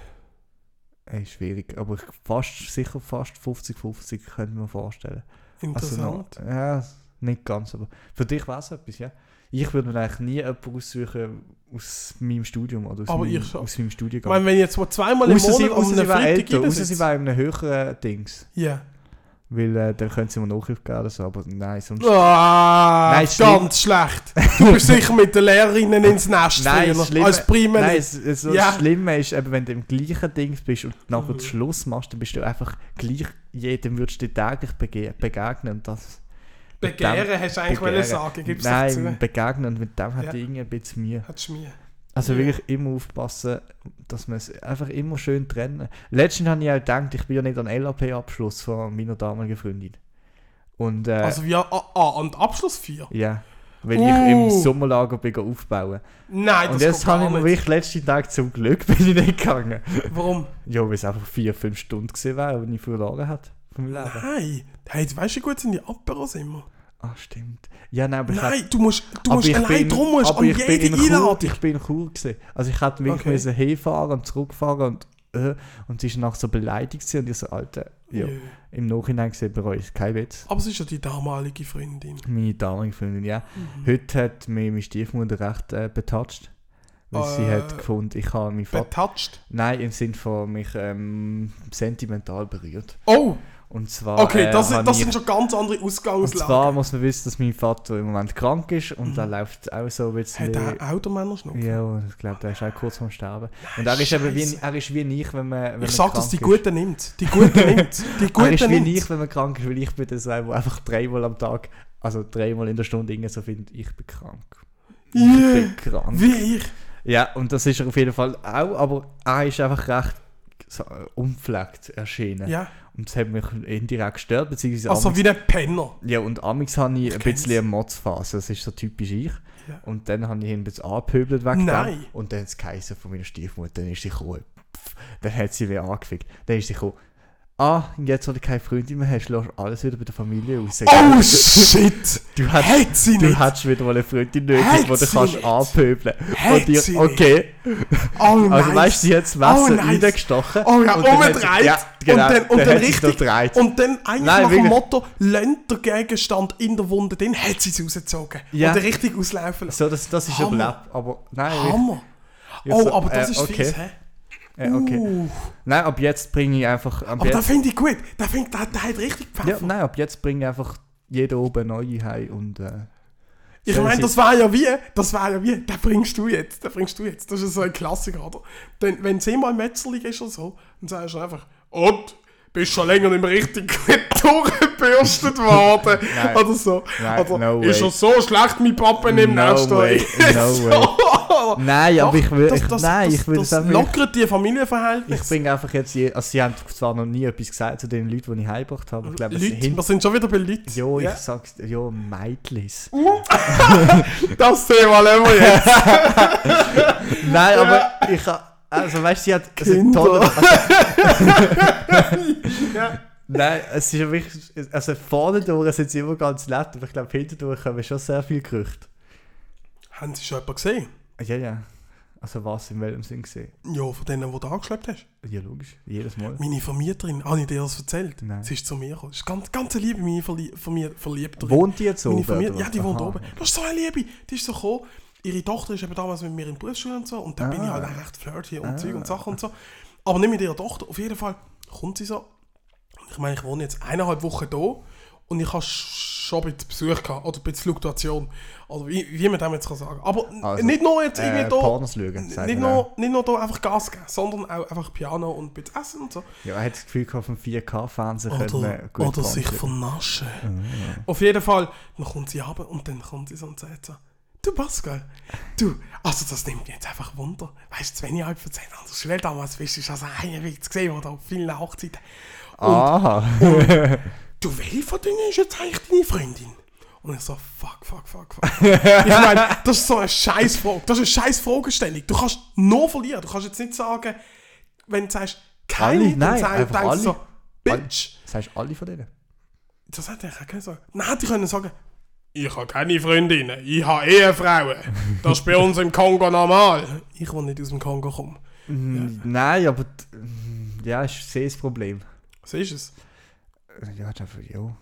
Äh, schwierig, aber ich, fast, sicher fast 50-50 könnte man vorstellen. Also noch, Interessant. ja, nicht ganz, aber für dich wäre es etwas, ja. Ich würde mir eigentlich nie jemanden aussuchen aus meinem Studium oder aus, Aber meinem, ich schon. aus meinem ich Studiengang. meine, wenn ich jetzt mal zweimal im Außer sie, Monat um sie einen Freitag älter, außer sie wäre in einem höheren Dings. Ja. Weil äh, dann können sie mir Nachhilfe geben oder so, aber nein, sonst... Ah, Nein, ganz schlecht. Du bist sicher mit den Lehrerinnen ins Nest Nein, früher, als Primen. Nein, es, es, Ja. das Schlimme ist, eben, wenn du im gleichen Ding bist und nachher Mhm. den Schluss machst, dann bist du einfach gleich, jedem würdest du täglich bege begegnen und das... mit dem- Begehren hast du eigentlich Begehren. sagen, gibst du Nein, begegnen und mit dem hat Ja. irgendwie ein bisschen Mühe. Hat Schmier. Also wirklich immer aufpassen, dass man es einfach immer schön trennen. Letztens habe ich auch gedacht, ich bin ja nicht an LAP-Abschluss von meiner damaligen Freundin. Und äh, Also wie, ah, an den Abschluss 4? ja, wenn ich im Uh. Sommerlager bin aufbauen. Nein, Und das jetzt geht habe ich mir wirklich letzten Tag zum Glück bin ich nicht gegangen. Warum? Ja, weil es einfach vier, fünf Stunden gewesen wäre, wenn ich verloren hätte Leben. Nein. Hey, weißt du, wie gut sind die Aperos immer? Ah, stimmt. Ja, nein, aber ich hätte- Nein, du musst, du aber musst ich allein bin- drum musst aber an ich bin jede in Chur, Einladung. Ich bin in Chur gewesen. Also ich hätte wirklich Okay. müssen hinfahren und zurückfahren und äh, und sie ist nach so beleidigt gewesen und ich so, Alter, ja, Jö. im Nachhinein gesehen bereue ich es, kein Witz. Aber es ist ja die damalige Freundin. Meine damalige Freundin, ja. Mhm. Heute hat mich meine Stiefmutter recht äh, betatscht. Weil sie Äh, hat gefunden, ich habe meinen Vater... Betatscht. Nein, im Sinn von mich ähm, sentimental berührt. Oh, Und zwar... okay, äh, das, habe das ich- sind schon ganz andere Und zwar Ausgangslagen. muss man wissen, dass mein Vater im Moment krank ist und Mhm. da läuft auch so ein bisschen... Hat er auch den Männerschnupfen? Ja, ich glaube, der ist auch kurz vorm Sterben. Und er ist, eben wie, er ist wie ich, wenn man, wenn Ich sag, dass die ist. Guten nimmt. Die Guten nimmt. Die Er Guten ist wie nimmt. ich, wenn man krank ist, weil ich bin das, der einfach dreimal am Tag, also dreimal in der Stunde irgendwie so findet, ich bin krank. Ich Yeah. bin krank. Wie ich. Ja, und das ist er auf jeden Fall auch, aber er ist einfach recht so, äh, unpflegt erschienen. Ja, Und das hat mich indirekt gestört, beziehungsweise also amix- wie ein Penner. ja, und amix habe ich, Ich ein bisschen eine Motzphase, das ist so typisch ich. Ja. Und dann habe ich ihn ein bisschen angepöbelt wegen Nein. dem. Und dann hat es von meiner Stiefmutter, dann ist sie gekommen. Pff, Dann hat sie wieder angefickt. Dann ist sie gekommen. Ah, und jetzt, wo du keine Freundin mehr hast, lässt alles wieder bei der Familie raus. Oh shit! Du hast, Hat sie du nicht! hättest wieder mal eine Freundin nötig, Hat die du kannst nicht? anpöbeln. Hat Und dir, okay. Oh nein! Also weißt du, sie hat das Oh, Messer nice. reingestochen. Oh ja, dann umgedreht. Ja, genau. Und dann, und dann, noch richtig. Und dann eigentlich Nein, nach dem wirklich. Motto, lehnt der Gegenstand in der Wunde, dann hat sie es rausgezogen. Ja. Und dann richtig auslaufen lassen. So, das, das ist Hammer. überlebt. Aber nein, Hammer! ich Oh, so, aber das äh, ist okay. fies, hä? Äh, okay. Uh, Nein, ab jetzt bringe ich einfach. Ab aber jetzt, das finde ich gut. Der, find, der, der hat richtig ja, Pfeffer. nein, ab jetzt bringe ich einfach jeder oben neue heim und. Äh, ich meine, das war ja wie, das war ja wie, den bringst du jetzt, den bringst du jetzt. Das ist so ein Klassiker, oder? Denn wenn es mal Metzerling ist oder so, dann sagst du einfach, und, bist schon länger nicht mehr richtig gut durchgebürstet worden. Nein. Oder so. Nein, oder, no ist er so schlecht, mein Papa im No way, no way. Nein, aber ich will. das, ich, das, nein, das, ich will das, das, lockert die Ich Familienverhältnisse. bringe einfach jetzt. Je, also, sie haben zwar noch nie etwas gesagt zu den Leuten, die ich heimgebracht habe. Ich glaube, Leute, sind. wir sind schon wieder bei Leuten. Ja, ich Ja. sag's dir. Ja, Meidlis. Das Thema lassen wir jetzt. Nein, aber ich ha- Also weißt du, sie hat also, Kinder. tolle, ja. Nein, es ist wirklich. Also vorne durch sind sie immer ganz nett, aber ich glaube, hinten durch kommen schon sehr viel Gerüchte. Haben Sie schon jemanden gesehen? Ja, ja. Also was in welchem Sinn gesehen? Ja, von denen, die du angeschleppt hast. Ja, logisch. Jedes Mal. Meine Vermieterin, habe ich dir das erzählt? Nein. Sie ist zu mir gekommen. Das ist ganz, ganz Liebe, meine Verlie Verliebterin. Wohnt die jetzt Meine oben? Vermiet ja, die wohnt Aha. oben. Das ist so eine Liebe. Die ist so gekommen. Ihre Tochter ist eben damals mit mir in der Berufsschule und so. Und da bin ich Ah. halt recht flirty und Zeug und Sachen und so. Aber nicht mit ihrer Tochter. Auf jeden Fall kommt sie so. Ich meine, ich wohne jetzt eineinhalb Wochen da. Und ich habe schon ein bisschen Besuch gehabt. Oder ein bisschen Fluktuation. Also wie, wie man dem jetzt kann sagen Aber Also, nicht nur jetzt irgendwie Äh, da. Pornos schauen, Nicht nur, nicht nur da einfach Gas geben, sondern auch einfach Piano und ein bisschen Essen und so. Ja, er hat das Gefühl, gehabt, dem 4K-Fernsehen könnte man Oder, gut oder sich vernaschen. Auf jeden Fall, dann kommt sie runter und dann kommt sie so und sagt so, du Pascal, du, also das nimmt mich jetzt einfach Wunder. Weißt du, wenn ich halb erzählt habe, das Welt damals bist du schon so ein Witz gesehen oder auf vielen Hochzeiten. Aha. Du, welche von denen ist jetzt eigentlich deine Freundin? Und ich so, fuck, fuck, fuck, fuck. ich meine, das ist so eine scheiß Frage. Das ist eine scheiß Fragestellung. Du kannst nur verlieren. Du kannst jetzt nicht sagen, wenn du sagst, keine, Alle? dann Nein, sag- einfach denkst du so, alle. Bitch. Sagst du alle von denen? Das hätte ich auch können sagen. Dann hätte ich können sagen, ich habe keine Freundinnen, ich habe Ehefrauen. Das ist bei uns im Kongo normal. Ich will nicht aus dem Kongo kommen. Mm, Nein, aber mm, ja, ich sehe das Problem. So ist es. Ja, ist einfach, ja.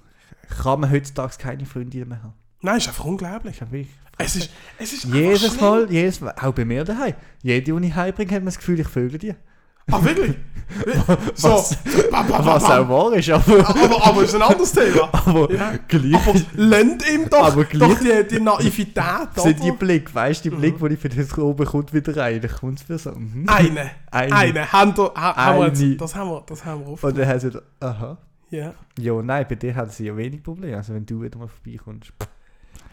Kann man heutzutage keine Freundinnen mehr haben? Nein, ist einfach unglaublich. Ich hab wirklich- Es ist, es ist Jedes. Mal, jedes Mal, auch bei mir daheim. Jede, die ich heimbringe, hat man das Gefühl, ich vögel die. Ah, wirklich? so. Was- Bam, bam, Was bam, auch wahr ist, aber, Aber, aber ist ein anderes Thema. aber Ja. gleich Aber lehnt ihm doch, Aber gleich- doch die, die Naivität, sind die? Blick, weißt du, die Blick, die ich für das oben kommt wieder rein, dann kommt es wieder so. Mhm. Eine. Eine. Eine. Haben ha, haben wir Eine. jetzt, das haben wir, das haben wir auf. Und dann hat sie aha. Ja. Ja, nein, bei dir hat sie ja wenig Probleme. Also wenn du wieder mal vorbeikommst.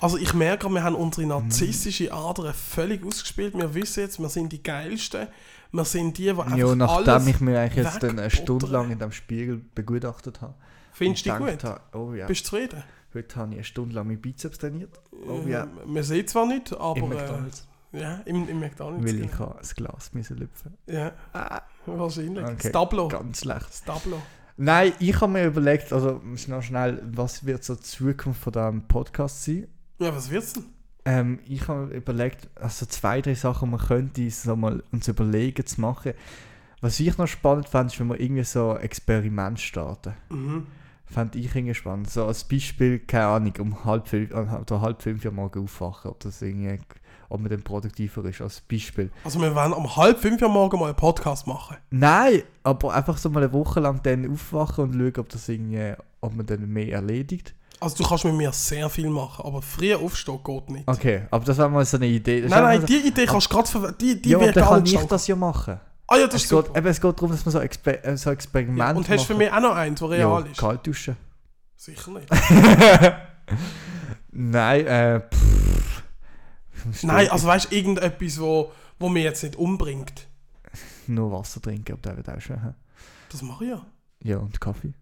Also ich merke, wir haben unsere narzisstische Ader völlig ausgespielt. Wir wissen jetzt, wir sind die Geilsten. Wir sind die, die einfach Ja, nachdem alles... ich mir eigentlich jetzt dann eine. Stunde lang in dem Spiegel begutachtet habe. Findest du gut? habe, Oh ja, Bist du zufrieden? heute habe ich eine Stunde lang meine Bizeps trainiert. Oh ja, Ähm, Man sieht zwar nicht, aber... im äh, McDonalds. ja, im, im McDonalds. Weil ich genau. das Glas müssen lüpfen. Ja, Ah, wahrscheinlich. Okay, Das Tableau. ganz schlecht. Das Tableau. Nein, ich habe mir überlegt, also noch schnell, was wird so die Zukunft von diesem Podcast sein? Ja, was wird's denn? Ähm, ich habe mir überlegt, also zwei, drei Sachen, man könnte so mal uns überlegen zu machen. Was ich noch spannend fand, ist, wenn wir irgendwie so ein Experiment starten. Mhm. Fand ich irgendwie spannend. So als Beispiel, keine Ahnung, um halb fünf, äh, oder halb fünf Uhr morgen aufwachen, ob das irgendwie, ob man dann produktiver ist, als Beispiel. Also wir werden um halb fünf Uhr morgen mal einen Podcast machen. Nein, aber einfach so mal eine Woche lang dann aufwachen und schauen, ob das irgendwie, ob man dann mehr erledigt. Also du kannst mit mir sehr viel machen, aber früher aufstehen geht nicht. Okay, aber das wäre mal so eine Idee. Das Nein, nein, die Idee kannst du gerade ver... Die, die ja, wird dann kann ich das ja machen. Ah ja, das Es ist geht, eben, es geht darum, dass man so, Exper äh, so Experimente Ja, und hast du für mich auch noch eins, das real ja, ist? kalt duschen. Sicher nicht. Nein, äh, pff. Nein, also weißt du, irgendetwas, wo, wo mich jetzt nicht umbringt. Nur Wasser trinken, aber der wird auch schön. hä? Das mache ich ja. Ja, und Kaffee.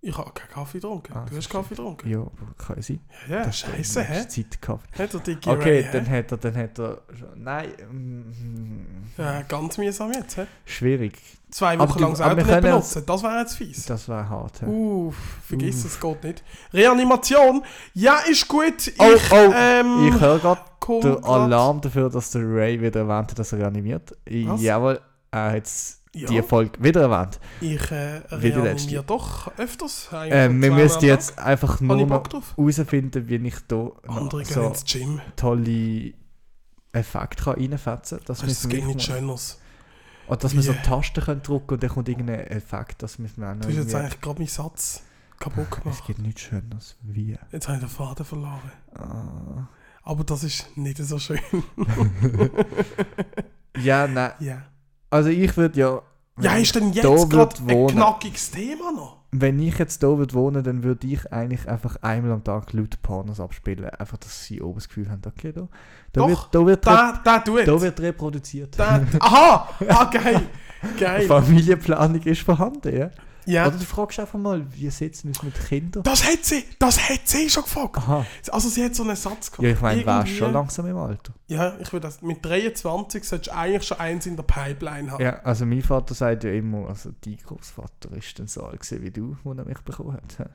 Ich habe keinen Kaffee getrunken. Ah, du hast das Kaffee getrunken. Ja, kann ja sein. Ja, Das ist scheiße, hä? Zeit Kaffee. Hat er dicke Okay, Ray, dann hä? hat er, dann hat er, schon- nein, mm, Ja, ganz mühsam jetzt, hä? schwierig. Zwei Wochen lang das Auto wir nicht können- benutzen, das wäre jetzt fies. Das wäre hart. hä? Uff, vergiss es, geht nicht. Reanimation, ja, ist gut. Ich, Oh, oh, ähm, ich höre gerade den Alarm dafür, dass der Ray wieder erwähnt hat, dass er reanimiert. Was? Jawohl, er hat Ja. die Folge wieder erwähnt. Ich äh, Wie die reanimiere letzte. doch öfters. Ähm, wir müssen jetzt Tag. einfach nur noch herausfinden, wie ich hier Andere so tolle Effekte kann reinfetzen kann. Das geht nicht schöneres. Und dass wir so? Tasten können drücken und dann kommt irgendein Effekt. Das müssen wir auch noch Du hast jetzt eigentlich gerade meinen Satz kaputt Es gemacht. gibt nichts Schöneres wie. Jetzt habe ich den Faden verloren. Ah. Aber das ist nicht so schön. Ja, nein. Ja. Also ich würde ja. Ja, ist denn jetzt gerade ein wohnen. knackiges Thema noch? Wenn ich jetzt hier würde wohnen, dann würde ich eigentlich einfach einmal am Tag laut Pornos abspielen. Einfach, dass sie oben das Gefühl haben, okay, da, da, Doch, wird, da, wird, Da, da da wird reproduziert. Da, aha! Ah, geil! Geil! Familienplanung ist vorhanden, ja. Ja. Oder du fragst einfach mal, wie sieht es mit Kindern? Das hat sie, das hat sie schon gefragt. Aha. Also sie hat so einen Satz gehabt. Ja, ich meine, wärst Irgendwie- schon langsam im Alter. Ja, ich würde das, mit 23 solltest du eigentlich schon eins in der Pipeline haben. Ja, also mein Vater sagt ja immer, also dein Großvater ist dann so alt gewesen wie du, wo er mich bekommen hat.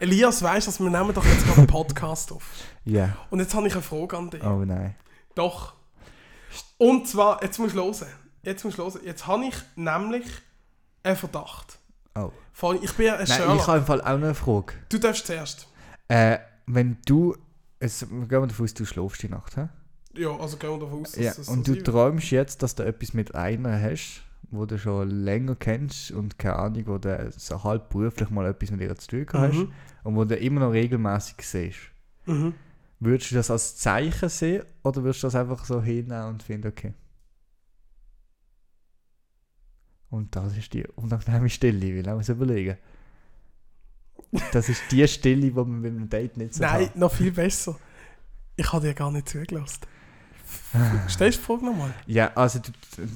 Elias, weißt du, wir nehmen doch jetzt gerade einen Podcast auf. Ja, Und jetzt habe ich eine Frage an dich. oh nein. Doch. Und zwar, jetzt musst du hören. Jetzt musst du hören. Jetzt habe ich nämlich einen Verdacht. Oh. Vor allem, Ich bin ja ein Nein, Sherlock. ich habe im Fall auch noch eine Frage. Du darfst zuerst. Äh, wenn du, jetzt gehen wir davon aus, du schläfst die Nacht, hä? Ja, also gehen wir davon aus, dass Ja, es und so du träumst jetzt, dass du etwas mit einer hast, wo du schon länger kennst und keine Ahnung, wo du so halb beruflich mal etwas mit ihr zu tun hast Mhm. und wo du immer noch regelmäßig siehst. Mhm. Würdest du das als Zeichen sehen oder würdest du das einfach so hinnehmen und finden, okay? Und das ist die unangenehme Stille, ich will auch mal überlegen. Das ist die Stille, die man mit einem Date nicht so Nein, hat. noch viel besser. Ich habe dir gar nicht zugelassen. Stellst du die Frage nochmal? Ja, also, du,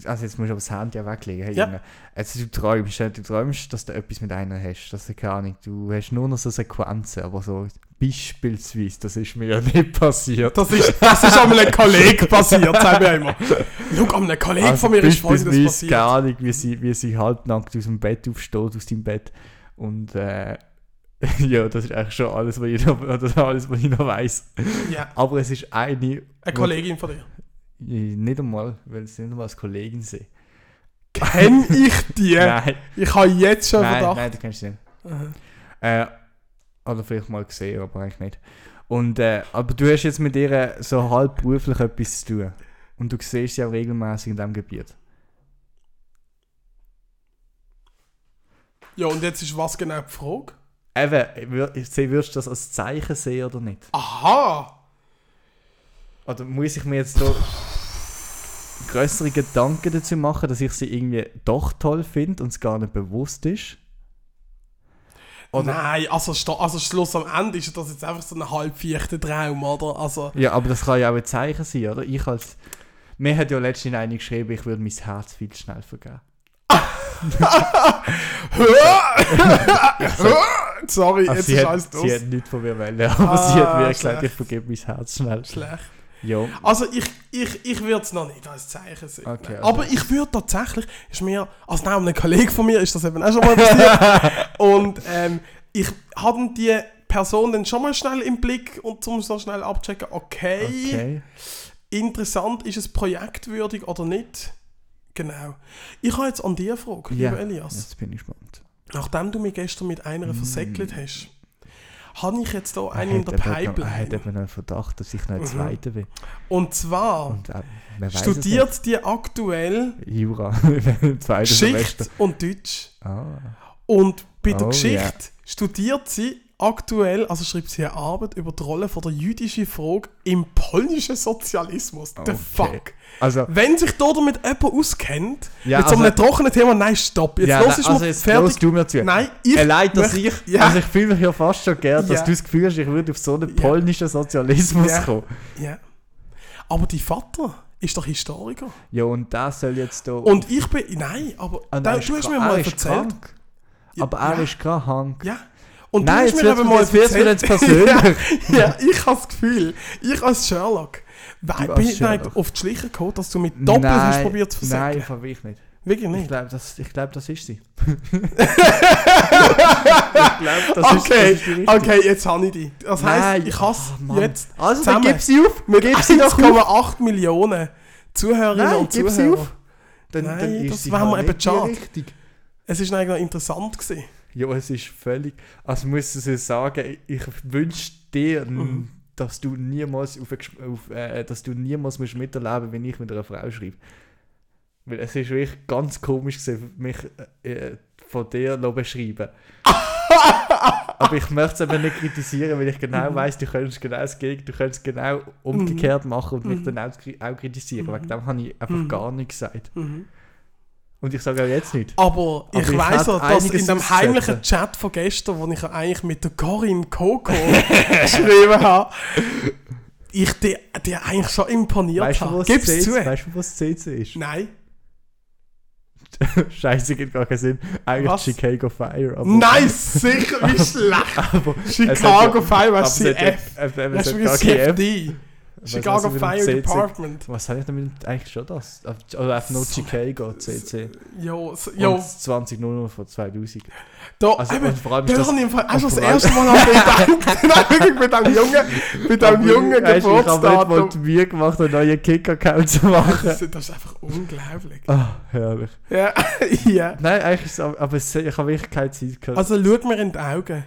also jetzt musst du aber das Handy auch weglegen. Hey, Ja. Also du träumst, ja, du träumst, dass du etwas mit einer hast. Das ist keine Ahnung. Du hast nur noch so Sequenzen, aber so beispielsweise, das ist mir ja nicht passiert. Das ist, das ist an einem Kollegen passiert, sagen wir immer. Schau, an einem Kollegen Also von mir ist folgendes passiert. keine Ahnung, wie sie, wie sie halbnackt aus dem Bett aufsteht, aus dem Bett. Und äh, ja, das ist eigentlich schon alles, was ich noch, alles, was ich noch weiss. Ja, Aber es ist eine, eine Kollegin von dir. ich nicht einmal, weil sie nicht einmal als Kollegin sehe. Kenn ich die? Nein, Ich habe jetzt schon nein, Verdacht. nein, du kennst sie nicht. Äh, oder vielleicht mal gesehen, aber eigentlich nicht. Und, äh, aber du hast jetzt mit ihr so halb beruflich etwas zu tun. Und du siehst sie auch regelmäßig in diesem Gebiet. Ja, und jetzt ist was genau die Frage? Eben, sie würdest du das als Zeichen sehen oder nicht? Aha! Oder muss ich mir jetzt da größere Gedanken dazu machen, dass ich sie irgendwie doch toll finde und es gar nicht bewusst ist? Oder, Nein, also, also Schluss am Ende ist das jetzt einfach so ein halbvierter Traum, oder? Also, Ja, aber das kann ja auch ein Zeichen sein, oder? Ich als... Mir hat ja letztens eine geschrieben, ich würde mein Herz viel schnell vergeben. Sorry, Also jetzt sie, ist hat, alles sie los. hat nichts von mir wollen, aber sie hat Ah, mir gesagt, ich vergebe mein Herz schnell. Schlecht. Ja. Also ich, ich, ich würde es noch nicht als Zeichen sehen. Okay, Nein. also- Aber ich würde tatsächlich, ist mir, also nein, einem Kollegen von mir ist das eben auch schon mal passiert. und ähm, ich hatte die Person dann schon mal schnell im Blick und zum so schnell abchecken, okay, Okay. interessant, ist es projektwürdig oder nicht? Genau. Ich habe jetzt an dich eine Frage, Ja. lieber Elias. Jetzt bin ich gespannt. Nachdem du mich gestern mit einer versäckelt hast, habe ich jetzt hier einen in der noch- Er hat Pipeline. eben einen Verdacht, dass ich noch ein Mhm. Zweiter bin. Und zwar Und äh, man studiert die aktuell. Jura. Geschichte und Deutsch. Ah. Und bei der Oh, Geschichte ja. studiert sie aktuell, also schreibt sie eine Arbeit über die Rolle von der jüdischen Frage im polnischen Sozialismus. The Okay. fuck. Also, Wenn sich da damit jemand auskennt, Ja, mit so einem also- trockenen Thema, nein, stopp. Jetzt ja, los ist also jetzt fertig. du mir zu. Nein, ich Allein, dass ich, Ja. also ich fühle mich ja fast schon gern, dass Ja. du das Gefühl hast, ich würde auf so einen polnischen Sozialismus kommen. Ja. Aber dein Vater ist doch Historiker. Ja, und das soll jetzt da... Und ich bin. Nein, aber Ah, da, du hast mir mal Er erzählt. krank. Aber er ist krank. Ja. Und Nein, jetzt mir mir- mal jetzt mir erzählt- jetzt persönlich. ja, ja, ich habe das Gefühl, ich als Sherlock, weil, bin ich Sherlock. nicht auf die Schliche gekommen, dass du mit Doppel hast probiert zu Nein, versagen. von ich nicht. Wirklich Ich nicht. glaube, das, ich glaub, das ist sie. ich glaube, das, ist, okay, das ist die richtige. okay, jetzt habe ich die. Das heisst, Nein, ich hasse oh, jetzt Also, dann gib sie auf. mit Gib sie auf. 1,8 Millionen Zuhörerinnen Nein, und gib sie Zuhörer. auf. Dann, Nein, dann ist das sie wären wir halt eben schade. Es ist eigentlich noch interessant gewesen. Ja, es ist völlig. Also muss ich so sagen, ich wünsche dir, Mhm. dass du niemals auf, auf äh, dass du niemals musst miterleben, wenn ich mit einer Frau schreibe. Weil es ist wirklich ganz komisch gewesen, mich äh, von dir zu beschreiben. Aber ich möchte es eben nicht kritisieren, weil ich genau Mhm. weiss, du könntest genau das Gegenteil, du könntest genau umgekehrt machen und mich Mhm. dann auch, auch kritisieren. Mhm. Wegen dem habe ich einfach Mhm. gar nichts gesagt. Mhm. Und ich sage auch jetzt nicht. Aber, Aber ich ich weiss auch, dass in dem heimlichen Chat von gestern, wo ich ja eigentlich mit der Corinne Coco geschrieben habe, ich dir, eigentlich schon imponiert Weißt du, habe. Gib's CC zu. Weißt du, was CC ist? Nein. Scheiße, gibt gar keinen Sinn. Eigentlich Was? Chicago Fire. Nice, sicher, wie schlecht. Chicago Fire, was es ist hat ja- F? Das es ist hat wie. CFD. Chicago dem Fire CC? Department. Was habe ich damit eigentlich schon das? Oder einfach nur Chicago, CC. Jo, s- Und jo, 2000 von 2000. da, Also, eben, vor allem da habe ich auch schon das erste Mal an wirklich mit einem jungen, mit einem jungen du, Ich habe die. Mühe gemacht, einen neuen Kick-Account zu machen. Das, ist einfach unglaublich. Ah, herrlich. Ja, ja. Nein, eigentlich ist es, aber ich habe wirklich keine Zeit gehabt. Also schau mir in die Augen.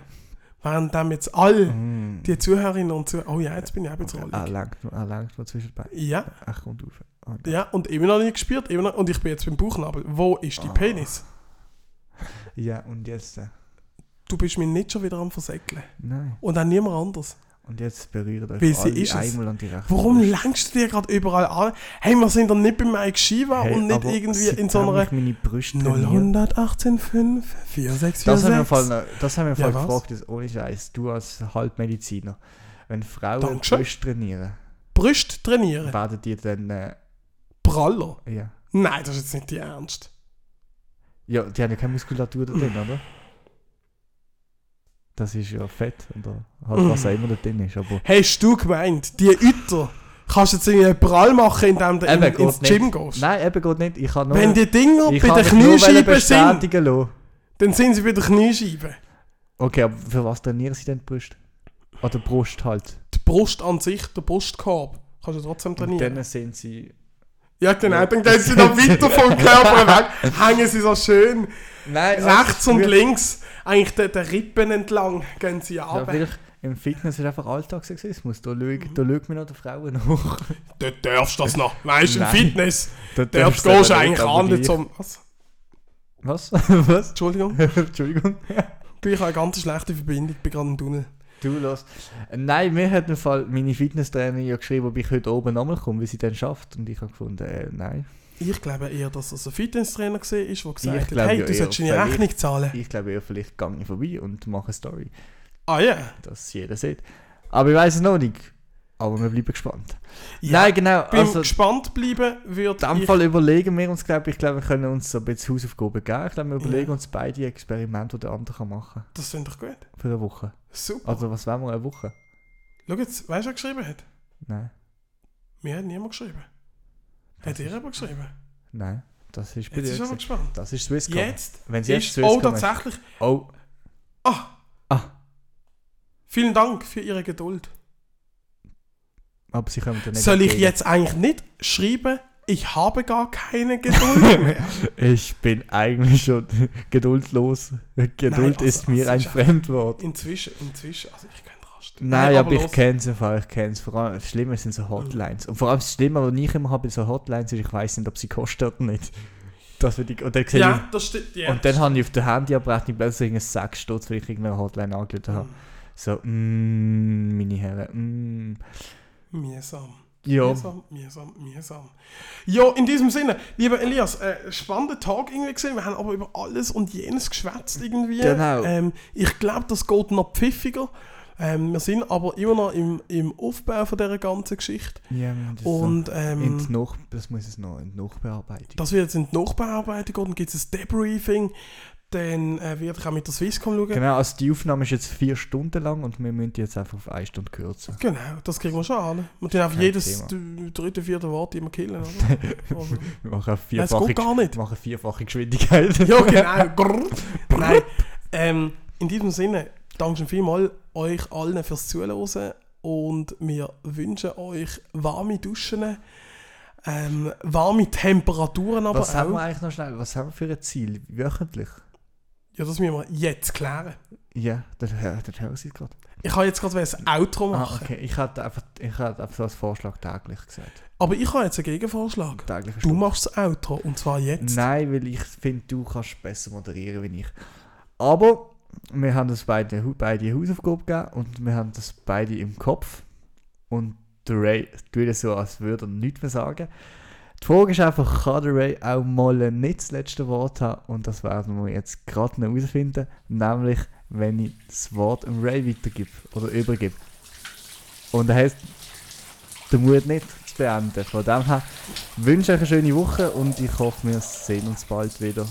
Während dem jetzt all Mm. die Zuhörerinnen und Zuhörer... Oh ja, jetzt bin ich bisschen Er rollig. langt, er langt mal zwischenbei. Ja, Ach, kommt auf. Ah, nein. ja, und immer noch nicht gespürt. Immer noch, und ich bin jetzt beim Bauchnabel. Wo ist die Ah. Penis? Ja, und jetzt... Äh, Du bist mir nicht schon wieder am Versäckeln. nein. Und auch niemand anders. Und jetzt berührt euch sie alle ist es. einmal an die rechte Warum Brust. längst du dir gerade überall an? Hey, wir sind doch nicht bei Mike Shiva Hey, und nicht aber irgendwie in so einer ich meine Brüste trainiere- 0185 4646. Das haben wir im Fall, noch- das haben wir im Ja, was? gefragt, ohne Scheiß, du als Halbmediziner. Wenn Frauen Dankeschön. Brüste trainieren, Brüste trainieren. werden die dann... Äh, Praller. ja. Nein, das ist jetzt nicht die Ernst. ja, die haben ja keine Muskulatur da drin, oder? Das ist ja Fett oder halt was auch immer da drin ist, aber... Hast du gemeint, die Üter kannst du jetzt irgendwie prall machen, indem du in, Eben, ins Gym nicht. gehst? Nein, eben geht nicht. Ich kann nur... Wenn die Dinger ich bei kann mich nur Kniescheiben sind, bestätigen lassen. dann sind sie bei den Kniescheiben. Okay, aber für was trainieren sie denn die Brust? Oder Brust halt. Die Brust an sich, der Brustkorb, kannst du trotzdem Und trainieren. dann sind sie... Ja, genau, Ja. dann gehen sie noch weiter vom Körper weg, hängen sie so schön Nein, rechts und links, eigentlich den, den Rippen entlang, gehen sie Ja, runter. vielleicht im Fitness ist einfach Alltagssexismus. Da schaut, da man noch den Frauen hoch. Dort darfst du das noch. Weißt du, im. Fitness, Da darfst gehst du eigentlich an, zum... Was? Was? Was? Entschuldigung, Entschuldigung. ich habe eine ganz schlechte Verbindung, ich bin gerade im Tunnel. Du los. Nein, mir hat im Fall meine Fitnesstrainerin ja geschrieben, ob ich heute oben nochmal komme, wie sie dann schafft. Und ich habe gefunden, äh, nein. Ich glaube eher, dass das ein Fitnesstrainer war, der gesagt Ich hat, hey, du solltest deine Rechnung zahlen. Ich glaube eher, vielleicht gehe ich vorbei und mache eine Story, Ah ja. dass jeder sieht. Aber ich weiß es noch nicht. Aber wir bleiben gespannt. ja. Nein, genau. Also, gespannt bleiben in würde dem ich... Fall überlegen wir uns, glaube ich, glaube, wir können uns so ein bisschen Hausaufgaben geben. Ich glaube, wir Ja. überlegen uns beide Experimente, die der andere kann machen Das sind doch gut. Für eine Woche. Super. Also, was wollen wir eine Woche? Schau jetzt, weißt du, wer geschrieben hat? Nein. Mir hat niemand geschrieben. Hat Das ihr aber geschrieben? Nein. Das ist bei Jetzt dir. ist aber gespannt. Das ist Swisscom. Jetzt Wenn sie jetzt. Swisscom Oh, tatsächlich. Oh. Ah. Ah. Vielen Dank für Ihre Geduld. Aber sie kommen dann nicht Soll ich entgegen. jetzt eigentlich nicht schreiben, ich habe gar keine Geduld mehr? Ich bin eigentlich schon geduldlos. Geduld Nein, also- ist mir also ein Fremdwort. Inzwischen, inzwischen, also ich kann rasten. Nein, aber, ich kenne es einfach, ich kenne es. Vor allem, das Schlimme sind so Hotlines. Und vor allem das Schlimme, was ich immer habe bei so Hotlines, ist, ich weiß nicht, ob sie kosten oder nicht. Das ich, und dann Ja, das stimmt. ich, Ja, und dann habe ich auf der Handyabrechnung plötzlich irgendeinen Sechs Stutz, weil ich irgendeine Hotline angelötet habe. So, mm, meine Herren, mm. Mühsam. Ja, Mühsam, mühsam, mühsam. Ja, in diesem Sinne, lieber Elias, äh, spannender Tag irgendwie gesehen. Wir haben aber über alles und jenes geschwätzt irgendwie. Genau. Ähm, ich glaube, das geht noch pfiffiger. Ähm, wir sind aber immer noch im, im Aufbau von dieser ganzen Geschichte. ja das Und ähm, Nach das muss es noch in die Nachbearbeitung. das wird jetzt in die Nachbearbeitung gehen. Dann gibt es ein Debriefing. Dann äh, werde ich auch mit der Swisscom schauen. Genau, also die Aufnahme ist jetzt vier Stunden lang und wir müssen die jetzt einfach auf eine Stunde kürzen. Genau, das kriegen wir schon an. Wir tun Kein jedes Thema. dritte, vierte Wort immer killen, oder? Also, Wir machen eine Nein, es vierfache, geht gar nicht. machen vierfache Geschwindigkeit. Ja, genau. Nein, ähm, in diesem Sinne, danke vielmals euch allen fürs Zuhören und wir wünschen euch warme Duschen, ähm, warme Temperaturen aber was haben wir auch. eigentlich noch schnell? Was haben wir für ein Ziel? Wöchentlich? Ja, das müssen wir jetzt klären. Ja, der Herr, der Herr sieht gerade. Ich kann jetzt gerade ein Outro Ah, machen, okay. Ich hatte einfach, ich hatte einfach so als Vorschlag täglich gesagt. aber ich habe jetzt einen Gegenvorschlag. Tägliche Du machst das Outro und zwar jetzt. Nein, weil ich finde, du kannst besser moderieren wie ich. Aber wir haben uns beide, beide Hausaufgabe gegeben und wir haben das beide im Kopf. Und der Ray tut es so, als würde er nichts mehr sagen. Die Frage ist einfach, kann der Ray auch mal nicht das letzte Wort haben? Und das werden wir jetzt gerade noch herausfinden. Nämlich, wenn ich das Wort dem Ray weitergebe oder übergebe. Und er heißt, der Mut nicht. beenden. Von dem her wünsche ich euch eine schöne Woche und ich hoffe, wir sehen uns bald wieder.